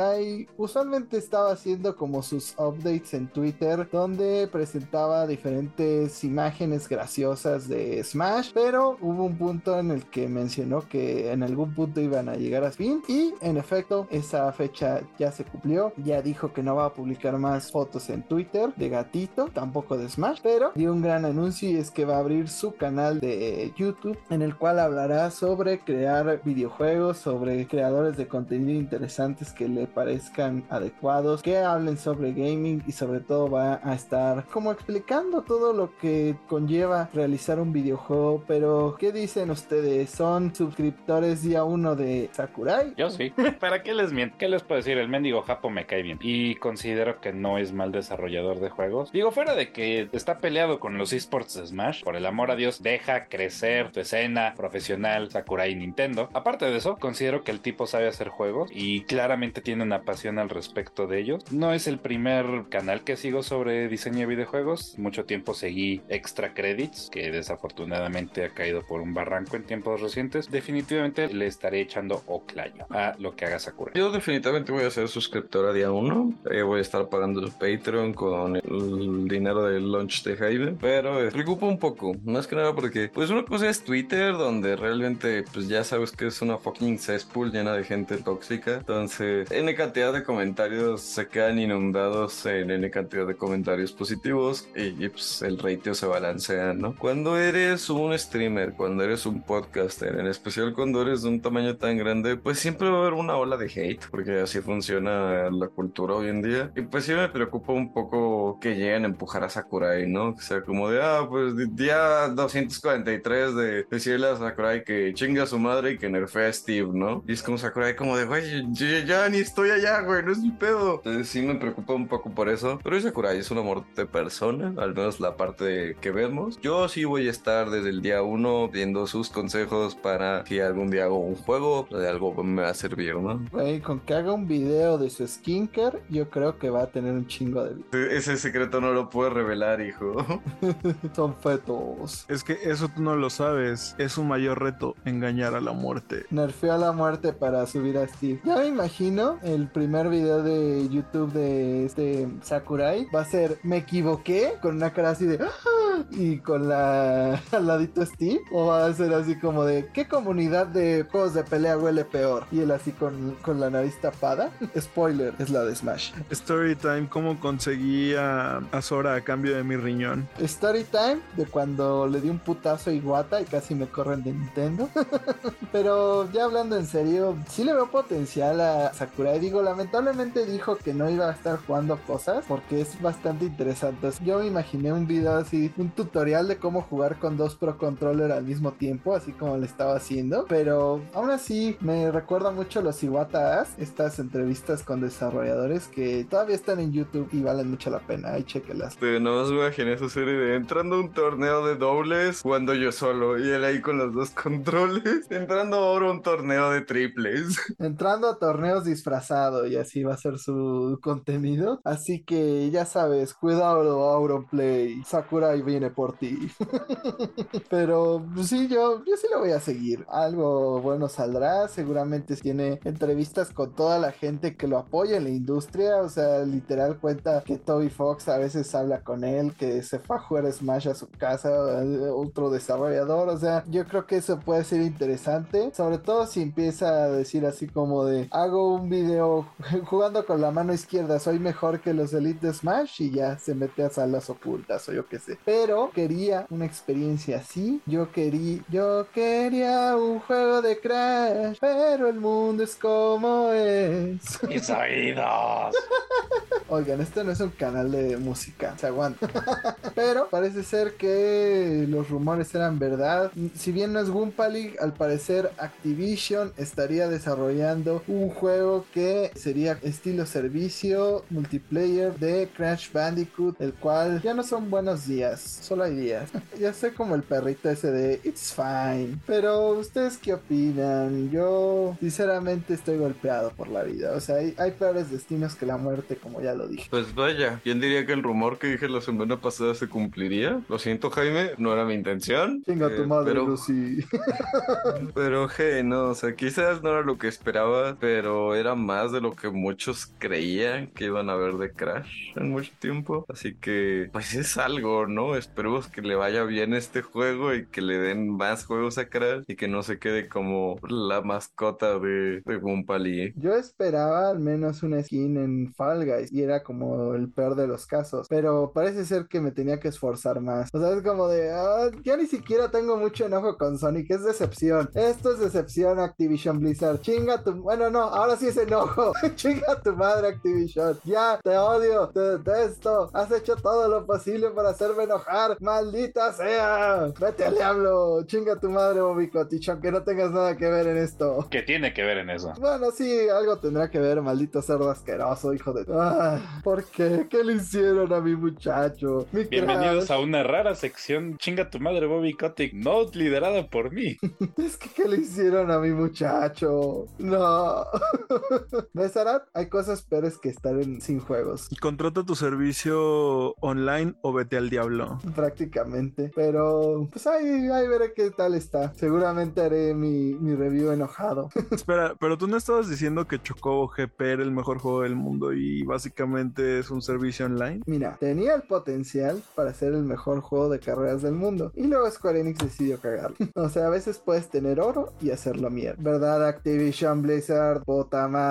usualmente estaba haciendo como sus updates en Twitter, donde presentaba diferentes imágenes graciosas de Smash, pero hubo un punto en el que mencionó que en algún punto iban a llegar a fin y en efecto esa fecha ya se cumplió, ya dijo que no va a publicar más fotos en Twitter de gatito, tampoco de Smash, pero dio un gran anuncio y es que va a abrir su canal de YouTube en el cual hablará sobre crear videojuegos, sobre creadores de contenido interesantes que le parezcan adecuados, que hablen sobre gaming y sobre todo va a estar como explicando todo lo que conlleva realizar un videojuego, pero ¿qué dicen ustedes? ¿Son suscriptores día uno de Sakurai? Yo sí. ¿Para qué les miento? ¿Qué les puedo decir? El mendigo Japo me cae bien y considero que no es mal desarrollador de juegos. Digo, fuera de que está peleado con los esports de Smash, por el amor a Dios, deja crecer tu escena profesional Sakurai Nintendo. Aparte de eso, considero que el tipo sabe hacer juegos y claramente tiene una pasión al respecto de ellos. No es el primer canal que sigo sobre diseño de videojuegos. Mucho tiempo seguí Extra Credits, que desafortunadamente ha caído por un barranco en tiempos recientes. Definitivamente le estaré echando oclayo a lo que haga Sakurai. Yo definitivamente voy a ser suscriptor a día uno. Eh, voy a estar pagando el Patreon con el dinero del launch de Hayden. Pero me preocupa un poco. Más que nada porque, pues una cosa es Twitter, donde realmente, pues ya sabes que es una fucking cesspool llena de gente tóxica. Entonces, N cantidad de comentarios se quedan inundados en N cantidad de comentarios positivos y, y, pues el ratio se balancea, ¿no? Cuando eres un streamer, cuando eres un podcaster, en especial cuando eres de un tamaño tan grande, pues siempre va a haber una ola de hate, porque así funciona la cultura hoy en día. Y pues sí me preocupa un poco que lleguen a empujar a Sakurai, ¿no? O sea, como de, ah, pues día 243 de decirle a Sakurai que chinga a su madre y que nerfea a Steve, ¿no? Y es como Sakurai como de, güey, ya ni estoy allá, güey, no es mi pedo. Entonces sí me preocupa un poco por eso. Pero Sakurai es un amor de persona, al menos la parte que vemos. Yo sí voy a estar desde el día uno viendo sus consejos para que algún día hago un juego, de algo me va a servir, ¿no? Güey, con que haga un video de su skincare, yo creo que va a tener un chingo de vida. Ese secreto no lo puedo revelar, hijo. Son fetos. Es que eso tú no lo sabes. Es un mayor reto engañar a la muerte. Nerfeó a la muerte para subir a Steve. Ya me imagino el primer video de YouTube de este Sakurai. Va a ser, me equivoqué, con una cara así de... "Ah", Y con la al ladito Steve. O va a ser así como de, ¿qué comunidad de juegos de pelea huele peor? Y él así con, con la nariz tapada. Spoiler, es la de Smash. Storytime, ¿cómo conseguí a, a Sora a cambio de mi riñón? Story time de cuando le di un putazo a Iwata y casi me corren de Nintendo. Pero ya hablando en serio, sí le veo potencial a Sakurai. Digo, lamentablemente dijo que no iba a estar jugando cosas porque es bastante interesante. Yo me imaginé un video así, un tutorial de cómo jugar con dos Pro Controller al mismo tiempo, así como le estaba haciendo. Pero aún así me recuerda mucho los Iwata As, estas entrevistas con desarrolladores que todavía están en YouTube y valen mucho la pena. Ahí chequelas. Pero no me imaginé esa serie de entrando a un torneo de dobles, jugando yo solo y él ahí con los dos controles, entrando ahora a un torneo de triples. entrando a torneos y así va a ser su contenido. Así que ya sabes, cuidado Auronplay, Sakurai viene por ti. Pero pues, sí, yo, yo sí lo voy a seguir. Algo bueno saldrá, seguramente tiene entrevistas con toda la gente que lo apoya en la industria, o sea, literal cuenta que Toby Fox a veces habla con él, que se fue a jugar Smash a su casa, otro desarrollador, o sea, yo creo que eso puede ser interesante, sobre todo si empieza a decir así como de hago un video jugando con la mano izquierda, soy mejor que los Elite de Smash y ya se mete a salas ocultas o yo qué sé. Pero quería una experiencia así, yo quería, yo quería un juego de Crash, pero el mundo es como es. Mis oídos. Oigan, este no es un canal de música, se aguanta. Pero parece ser que los rumores eran verdad. Si bien no es Goomba League, al parecer Activision estaría desarrollando un juego que sería estilo servicio multiplayer de Crash Bandicoot, el cual ya no son buenos días, solo hay días. ya sé como el perrito ese de It's fine. Pero ustedes qué opinan? Yo sinceramente estoy golpeado por la vida. O sea, hay, hay peores destinos que la muerte, como ya lo dije. Pues vaya, ¿quién diría que el rumor que dije la semana pasada se cumpliría? Lo siento, Jaime, no era mi intención. Chinga eh, tu madre, pero- Lucy. Pero, hey, no, o sea, quizás no era lo que esperaba, pero era más de lo que muchos creían que iban a ver de Crash en mucho tiempo. Así que, pues es algo, ¿no? Esperemos que le vaya bien este juego y que le den más juegos a Crash y que no se quede como la mascota de, de. Yo esperaba al menos una skin en Fall Guys y era como el peor de los casos, pero parece ser que me tenía que esforzar más. O sea, es como de, ah, ya ni siquiera tengo mucho enojo con Sonic, es decepción. Esto es decepción Activision Blizzard. Chinga tu, bueno, no, ahora sí es enojo. Chinga tu madre Activision. Ya, te odio, te detesto. Has hecho todo lo posible para hacerme enojar. Maldita sea. Vete al diablo. Chinga tu madre, Bobby Kotick, aunque no tengas nada que ver en esto. ¿Qué tiene que ver en eso? Bueno, sí, algo tendrá que ver, maldito cerdo asqueroso, hijo de... Ah, ¿Por qué? ¿Qué le hicieron a mi muchacho? Mi Bienvenidos a una rara sección Chinga tu madre Bobby Kotick, no liderada por mí. Es que ¿qué le hicieron a mi muchacho? No. ¿Ves, Arad? Hay cosas peores que estar en- sin juegos, Contrata tu servicio online o vete al diablo. prácticamente. Pero, pues ahí, ahí veré qué tal está. Seguramente haré mi, mi review enojado. Espera, pero tú no estabas diciendo que Chocobo GP era el mejor juego del mundo y básicamente es un servicio online. Mira, tenía el potencial para ser el mejor juego de carreras del mundo. Y luego Square Enix decidió cagarlo. O sea, a veces puedes tener oro y hacerlo mierda. ¿Verdad, Activision Blizzard? Puta madre.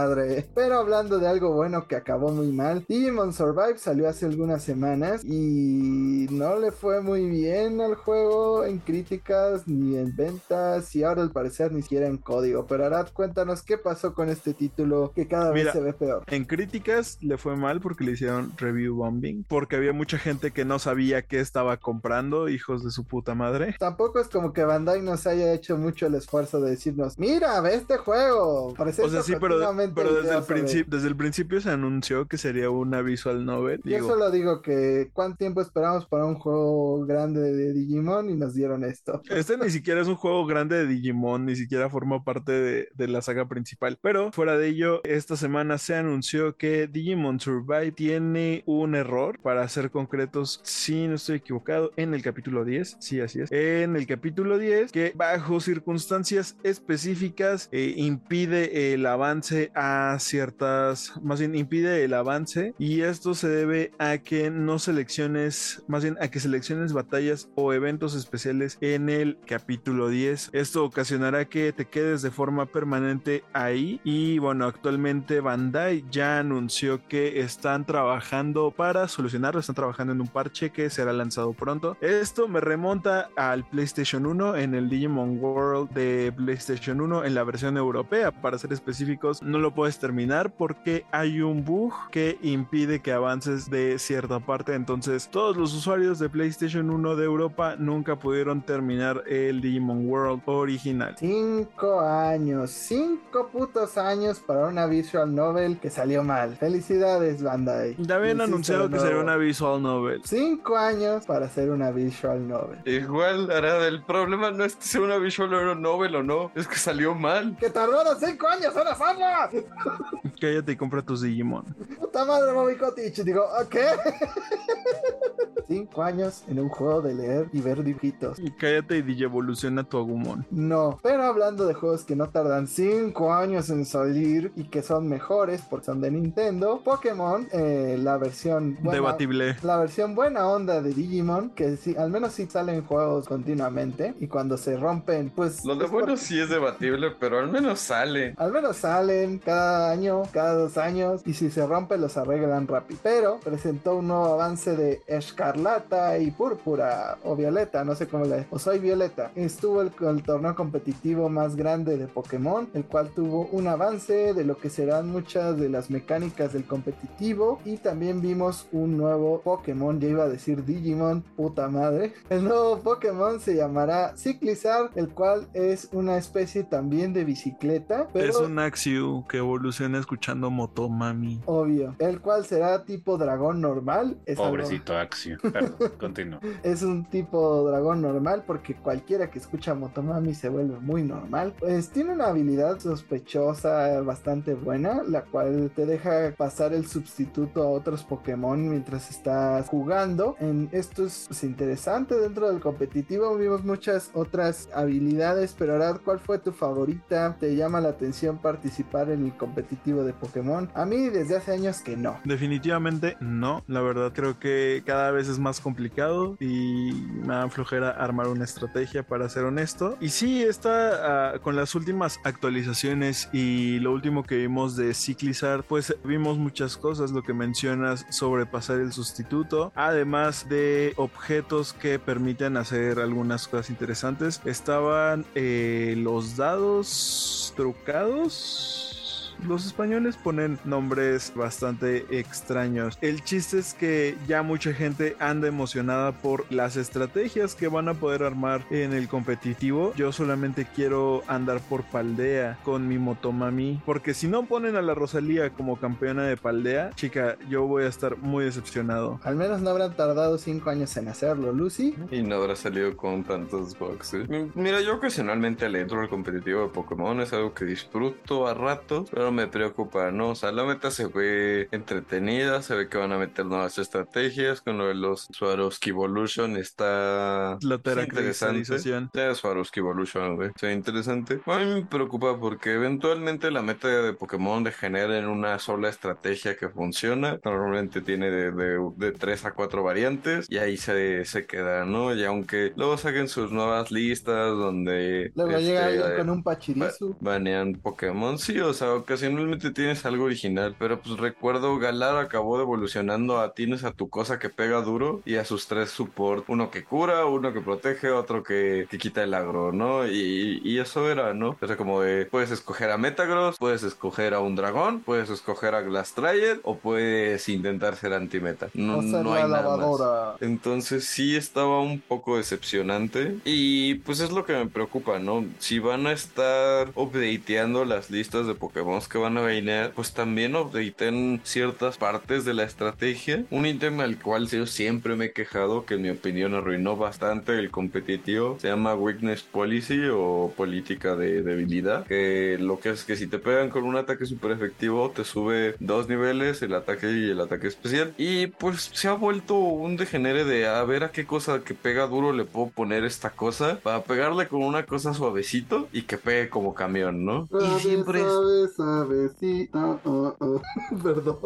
Pero hablando de algo bueno que acabó muy mal, Digimon Survive salió hace algunas semanas y no le fue muy bien al juego en críticas ni en ventas y ahora al parecer ni siquiera en código. Pero Arad, cuéntanos qué pasó con este título que cada Mira, vez se ve peor. En críticas le fue mal porque le hicieron review bombing, porque había mucha gente que no sabía qué estaba comprando, hijos de su puta madre. Tampoco es como que Bandai nos haya hecho mucho el esfuerzo de decirnos, mira, ve este juego. O sea, sí, pero, pero desde, el principio, desde el principio se anunció que sería una visual novel. Yo Digo, solo digo que cuánto tiempo esperamos para un juego grande de Digimon y nos dieron esto. Este ni siquiera es un juego grande de Digimon, ni siquiera forma parte de, de la saga principal. Pero fuera de ello, esta semana se anunció que Digimon Survive tiene un error, para ser concretos, si no estoy equivocado, en el capítulo 10. Sí, así es. En el capítulo 10, que bajo circunstancias específicas eh, impide el avance a ciertas, más bien impide el avance y esto se debe a que no selecciones, más bien a que selecciones batallas o eventos especiales en el capítulo 10. Esto ocasionará que te quedes de forma permanente ahí y bueno, actualmente Bandai ya anunció que están trabajando para solucionarlo, están trabajando en un parche que será lanzado pronto. Esto me remonta al PlayStation 1 en el Digimon World de PlayStation 1 en la versión europea, para ser específicos, no lo puedes terminar porque hay un bug que impide que avances de cierta parte, entonces todos los usuarios de PlayStation 1 de Europa nunca pudieron terminar el Digimon World original. Cinco años, cinco putos años para una visual novel que salió mal. Felicidades, Bandai. Ya habían anunciado que sería una visual novel. Cinco años para hacer una visual novel. Igual, Arad, el problema no es que sea una visual novel o no, es que salió mal. ¡Que tardaron cinco años en hacerlo! Cállate y compra tus Digimon. Puta madre, Bobby Kotick. Digo, ¿qué? Cinco años en un juego de leer y ver dibujitos. Y cállate y digievoluciona tu Agumon. No, pero hablando de juegos que no tardan 5 años en salir y que son mejores porque son de Nintendo, Pokémon, eh, la versión buena, Debatible. la versión buena onda de Digimon, que sí, al menos sí salen juegos continuamente y cuando se rompen, pues... Lo de bueno porque- sí es debatible, pero al menos sale. Al menos salen cada año, cada dos años, y si se rompe los arreglan rápido. Pero presentó un nuevo avance de Escarlata y Púrpura, o Violeta, no sé cómo le... O soy Violeta. Estuvo el, torneo competitivo más grande de Pokémon, el cual tuvo un avance de lo que serán muchas de las mecánicas del competitivo, y también vimos un nuevo Pokémon, ya iba a decir Digimon, puta madre. El nuevo Pokémon se llamará Ciclizar, el cual es una especie también de bicicleta. Es un Axiu que evoluciona escuchando Motomami. Obvio. El cual será tipo dragón normal. Es algo- Pobrecito Axio. Perdón, continúo. Es un tipo dragón normal porque cualquiera que escucha Motomami se vuelve muy normal. Pues tiene una habilidad sospechosa bastante buena, la cual te deja pasar el sustituto a otros Pokémon mientras estás jugando. En, esto es pues, interesante dentro del competitivo. Vimos muchas otras habilidades, pero ahora, ¿cuál fue tu favorita? ¿Te llama la atención participar en el competitivo de Pokémon? A mí desde hace años que no. Definitivamente no. La verdad creo que cada vez es más complicado y me da flojera armar una estrategia para ser honesto. Y sí, está uh, con las últimas actualizaciones y lo último que vimos de Ciclizar, pues vimos muchas cosas, lo que mencionas sobre pasar el sustituto, además de objetos que permiten hacer algunas cosas interesantes. Estaban eh, los dados trucados los españoles ponen nombres bastante extraños. El chiste es que ya mucha gente anda emocionada por las estrategias que van a poder armar en el competitivo. Yo solamente quiero andar por Paldea con mi Motomami, porque si no ponen a la Rosalía como campeona de Paldea, chica, yo voy a estar muy decepcionado. Al menos no habrán tardado 5 años en hacerlo, Lucy. Y no habrá salido con tantos bugs. ¿eh? Mira, yo ocasionalmente le entro al competitivo de Pokémon, es algo que disfruto a ratos, pero me preocupa, ¿no? O sea, la meta se ve entretenida, se ve que van a meter nuevas estrategias con lo de los Swarovski Evolution, está La interesante. Ya Swarovski Evolution, güey, se ve interesante. A mí me preocupa porque eventualmente la meta de Pokémon degenera en una sola estrategia que funciona, normalmente tiene de, de, de 3 a 4 variantes y ahí se, se queda, ¿no? Y aunque luego saquen sus nuevas listas donde... Luego este, llega alguien eh, con un Pachirisu. ba- banean Pokémon, sí, o sea, ocasionalmente tienes algo original, pero pues recuerdo Galar acabó evolucionando a tienes a tu cosa que pega duro y a sus tres support, uno que cura, uno que protege, otro que, que quita el agro, ¿no? Y, y eso era, ¿no? O sea, como de, puedes escoger a Metagross, puedes escoger a un dragón, puedes escoger a Glass Triad o puedes intentar ser anti-meta. No, no la hay nada más. Entonces sí estaba un poco decepcionante y pues es lo que me preocupa, ¿no? Si van a estar updateando las listas de Pokémon que van a venir, pues también updaten ciertas partes de la estrategia. Un ítem al cual yo siempre me he quejado, que en mi opinión arruinó bastante el competitivo, se llama Weakness Policy o política de debilidad, que lo que es que si te pegan con un ataque super efectivo, te sube dos niveles, el ataque y el ataque especial. Y pues se ha vuelto un degenere de a ver a qué cosa que pega duro le puedo poner esta cosa para pegarle con una cosa suavecito y que pegue como camión, ¿no? Suave, y siempre es- suave, suavecito, oh, oh. Perdón.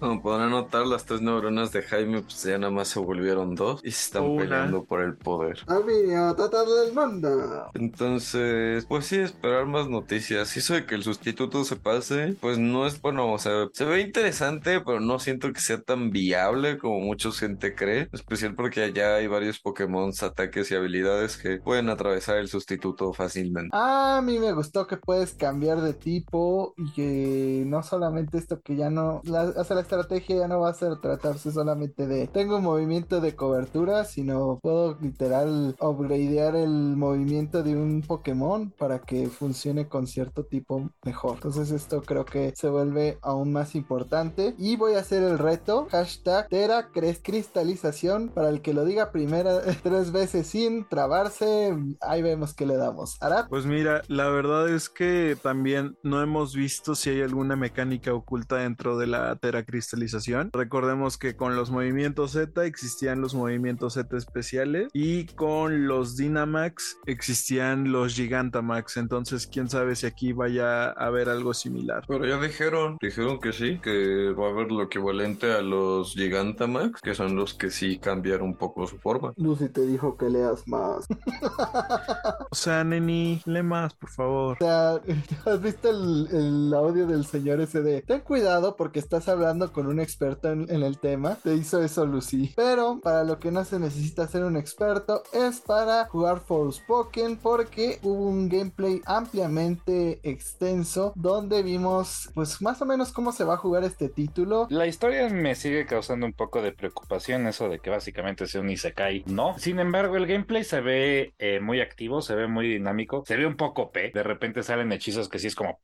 Como podrán notar, las tres neuronas de Jaime pues ya nada más se volvieron dos y se están Una. peleando por el poder. Amigo, tratar del mundo. Entonces, pues sí, esperar más noticias. Y eso de que el sustituto se pase, pues no es bueno, o sea, se ve interesante, pero no siento que sea tan viable como mucha gente cree. Especial porque allá hay varios Pokémon, ataques y habilidades que pueden atravesar el sustituto fácilmente. A mí me gustó que puedes cambiar de tipo y que no solamente esto que ya no, la, o sea, la estrategia ya no va a ser tratarse solamente de tengo un movimiento de cobertura, sino puedo literal upgradear el movimiento de un Pokémon para que funcione con cierto tipo mejor. Entonces esto creo que se vuelve aún más importante y voy a hacer el reto hashtag Tera Cristalización para el que lo diga primera tres veces sin trabarse. Ahí vemos que le damos. Arad. Pues mira, la verdad es que también no hemos visto si hay alguna mecánica oculta dentro de la teracristalización. Recordemos que con los movimientos Z existían los movimientos Z especiales y con los Dynamax existían los Gigantamax. Entonces, quién sabe si aquí vaya a haber algo similar. Pero ya dijeron, dijeron que sí, que va a haber lo equivalente a los Gigantamax, que son los que sí cambiaron un poco su forma. Lucy te dijo que leas más. O sea, Neni, lee más, por favor. O sea, ¿has visto el, el audio del señor ese de ten cuidado porque estás hablando con un experto en, el tema? Te hizo eso Lucy. Pero para lo que no se necesita ser un experto es para jugar Forspoken porque hubo un gameplay ampliamente extenso donde vimos pues más o menos cómo se va a jugar este título. La historia me sigue causando un poco de preocupación, eso de que básicamente sea un Isekai. No. Sin embargo, el gameplay se ve eh, muy activo, se ve muy dinámico, se ve un poco P. De repente salen hechizos que sí es como.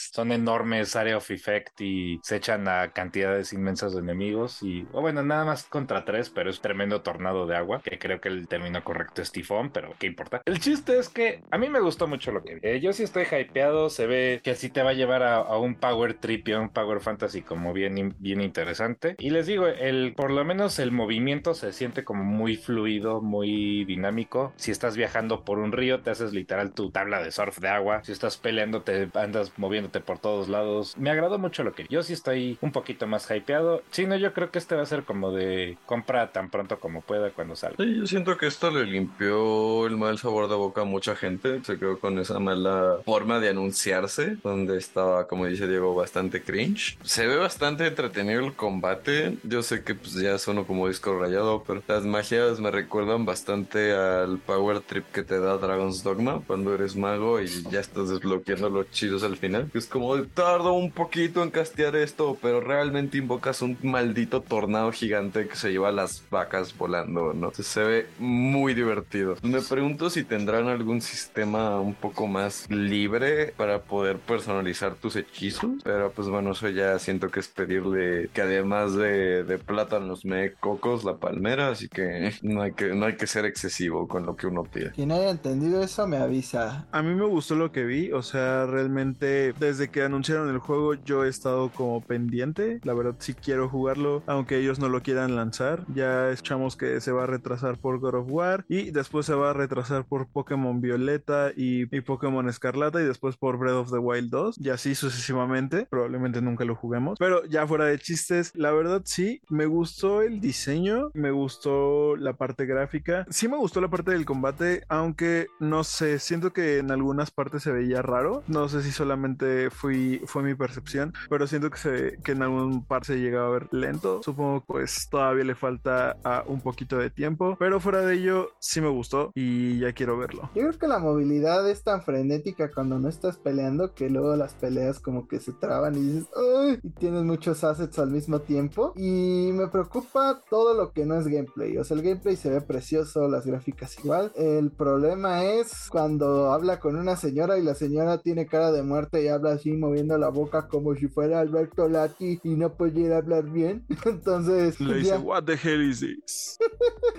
Es, son enormes Area of Effect y se echan a cantidades inmensas de enemigos y, o bueno, nada más contra tres, pero es tremendo tornado de agua, que creo que el término correcto es tifón, pero qué importa. El chiste es que a mí me gustó mucho lo que vi. Eh, yo sí estoy hypeado, se ve que sí te va a llevar a, a un Power Trip y a un Power Fantasy como bien, bien interesante. Y les digo, el, por lo menos el movimiento se siente como muy fluido, muy dinámico. Si estás viajando por un río, te haces literal tu tabla de surf de agua. Si estás peleando, te andas por todos lados. Me agradó mucho lo que yo sí estoy un poquito más hypeado. Si no, yo creo que este va a ser como de compra tan pronto como pueda cuando salga. Yo siento que esto le limpió el mal sabor de boca a mucha gente. Se quedó con esa mala forma de anunciarse, donde estaba, como dice Diego, bastante cringe. Se ve bastante entretenido el combate. Yo sé que pues ya sueno como disco rayado, pero las magias me recuerdan bastante al power trip que te da Dragon's Dogma cuando eres mago y ya estás desbloqueando los chidos al final. Es como tardo un poquito en castear esto, pero realmente invocas un maldito tornado gigante que se lleva las vacas volando, ¿no? Se ve muy divertido. Me pregunto si tendrán algún sistema un poco más libre para poder personalizar tus hechizos, pero pues bueno, eso ya siento que es pedirle que además de, de plátanos me cocos la palmera, así que no hay que no hay que ser excesivo con lo que uno pide. Quien haya entendido eso me avisa. A mí me gustó lo que vi, o sea, realmente desde que anunciaron el juego yo he estado como pendiente, la verdad sí quiero jugarlo, aunque ellos no lo quieran lanzar, ya escuchamos que se va a retrasar por God of War y después se va a retrasar por Pokémon Violeta y, y Pokémon Escarlata y después por Breath of the Wild 2 y así sucesivamente, probablemente nunca lo juguemos, pero ya fuera de chistes, la verdad sí, me gustó el diseño, me gustó la parte gráfica, sí me gustó la parte del combate, aunque no sé, siento que en algunas partes se veía raro, no sé si solamente fui, fue mi percepción, pero siento que, se, que en algún parte se llegaba a ver lento, supongo pues todavía le falta a un poquito de tiempo, pero fuera de ello sí me gustó y ya quiero verlo. Yo creo que la movilidad es tan frenética cuando no estás peleando que luego las peleas como que se traban y dices, ¡ay! Y tienes muchos assets al mismo tiempo. Y me preocupa todo lo que no es gameplay. O sea, el gameplay se ve precioso, las gráficas igual. El problema es cuando habla con una señora y la señora tiene cara de muerte y habla así moviendo la boca como si fuera Alberto Lati y no pudiera hablar bien. Entonces... Le dice, ya- what the hell is this?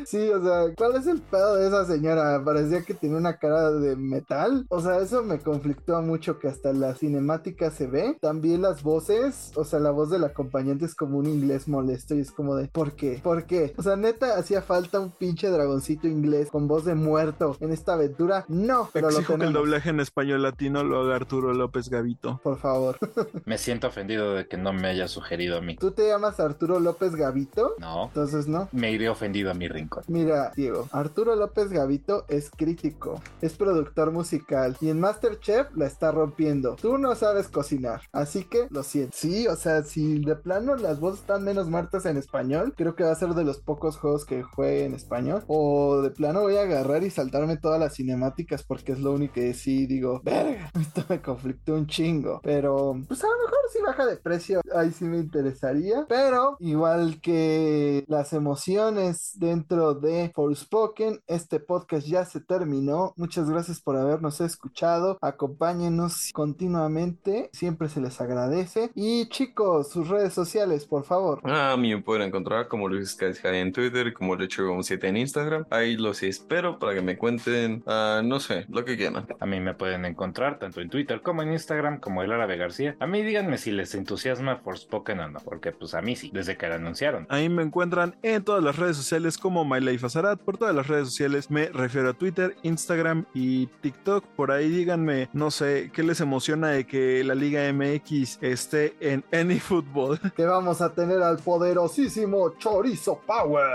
Sí, o sea, ¿cuál es el pedo de esa señora? Parecía que tiene una cara de metal. O sea, eso me conflictó mucho que hasta la cinemática se ve. También las voces, o sea, la voz del acompañante es como un inglés molesto y es como de, ¿por qué? ¿Por qué? O sea, neta, hacía falta un pinche dragoncito inglés con voz de muerto en esta aventura. No, pero lo Exijo que el doblaje en español latino lo haga Arturo López Gavito. Por favor. Me siento ofendido de que no me haya sugerido a mí. ¿Tú te llamas Arturo López Gavito? No, Entonces, no. me iré ofendido a mi rincón. Mira, Diego, Arturo López Gavito es crítico, es productor musical y en Masterchef la está rompiendo. Tú no sabes cocinar, así que lo siento. Sí, o sea, si de plano las voces están menos muertas en español, creo que va a ser de los pocos juegos que juegue en español. O de plano voy a agarrar y saltarme todas las cinemáticas porque es lo único que sí digo, verga, esto me conflictó un chingo. Pero, pues a lo mejor si baja de precio, ahí sí me interesaría. Pero, igual que las emociones dentro de Forspoken, este podcast ya se terminó. Muchas gracias por habernos escuchado. Acompáñenos continuamente, siempre se les agradece. Y chicos, sus redes sociales, por favor. A mí me pueden encontrar como Luis Cascada en Twitter y como Lecho7 en Instagram. Ahí los espero para que me cuenten, ah, no sé, lo que quieran. A mí me pueden encontrar tanto en Twitter como en Instagram como el Árabe García. A mí díganme si les entusiasma Forspoken o no, porque pues a mí sí, desde que la anunciaron. Ahí me encuentran en todas las redes sociales como MyLifeAzarat. Por todas las redes sociales me refiero a Twitter, Instagram y TikTok. Por ahí díganme, no sé, qué les emociona de que la Liga MX esté en AnyFootball. Que vamos a tener al poderosísimo Chorizo Power.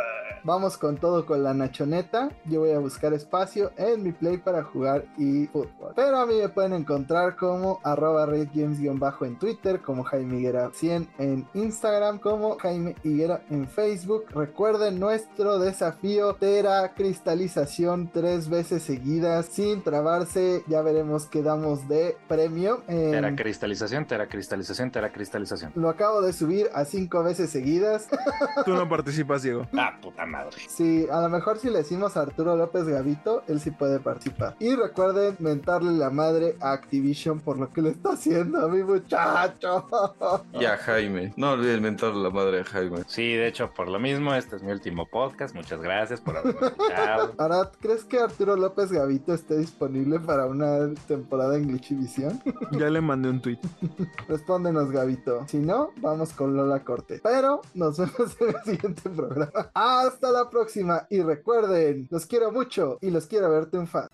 Vamos con todo con la nachoneta. Yo voy a buscar espacio en mi play para jugar y fútbol. Pero a mí me pueden encontrar como arroba redgames-bajo en Twitter, como Jaime Higuera 100 en Instagram, como Jaime Higuera en Facebook. Recuerden nuestro desafío Tera cristalización tres veces seguidas sin trabarse. Ya veremos qué damos de premio. En- Teracristalización, teracristalización, teracristalización. Lo acabo de subir a cinco veces seguidas. Tú no participas, Diego. Ah, puta madre. Sí, a lo mejor si le decimos a Arturo López Gavito, él sí puede participar. Y recuerden mentarle la madre a Activision por lo que les está haciendo mi muchacho? Y a Jaime. No olviden mentarle la madre a Jaime. Sí, de hecho, por lo mismo, este es mi último podcast. Muchas gracias por haberme escuchado. Ahora, ¿crees que Arturo López Gavito esté disponible para una temporada en Glitchivisión? Ya le mandé un tweet. Respóndenos, Gavito. Si no, vamos con Lola Corte. Pero nos vemos en el siguiente programa. Hasta la próxima. Y recuerden, los quiero mucho y los quiero ver triunfar.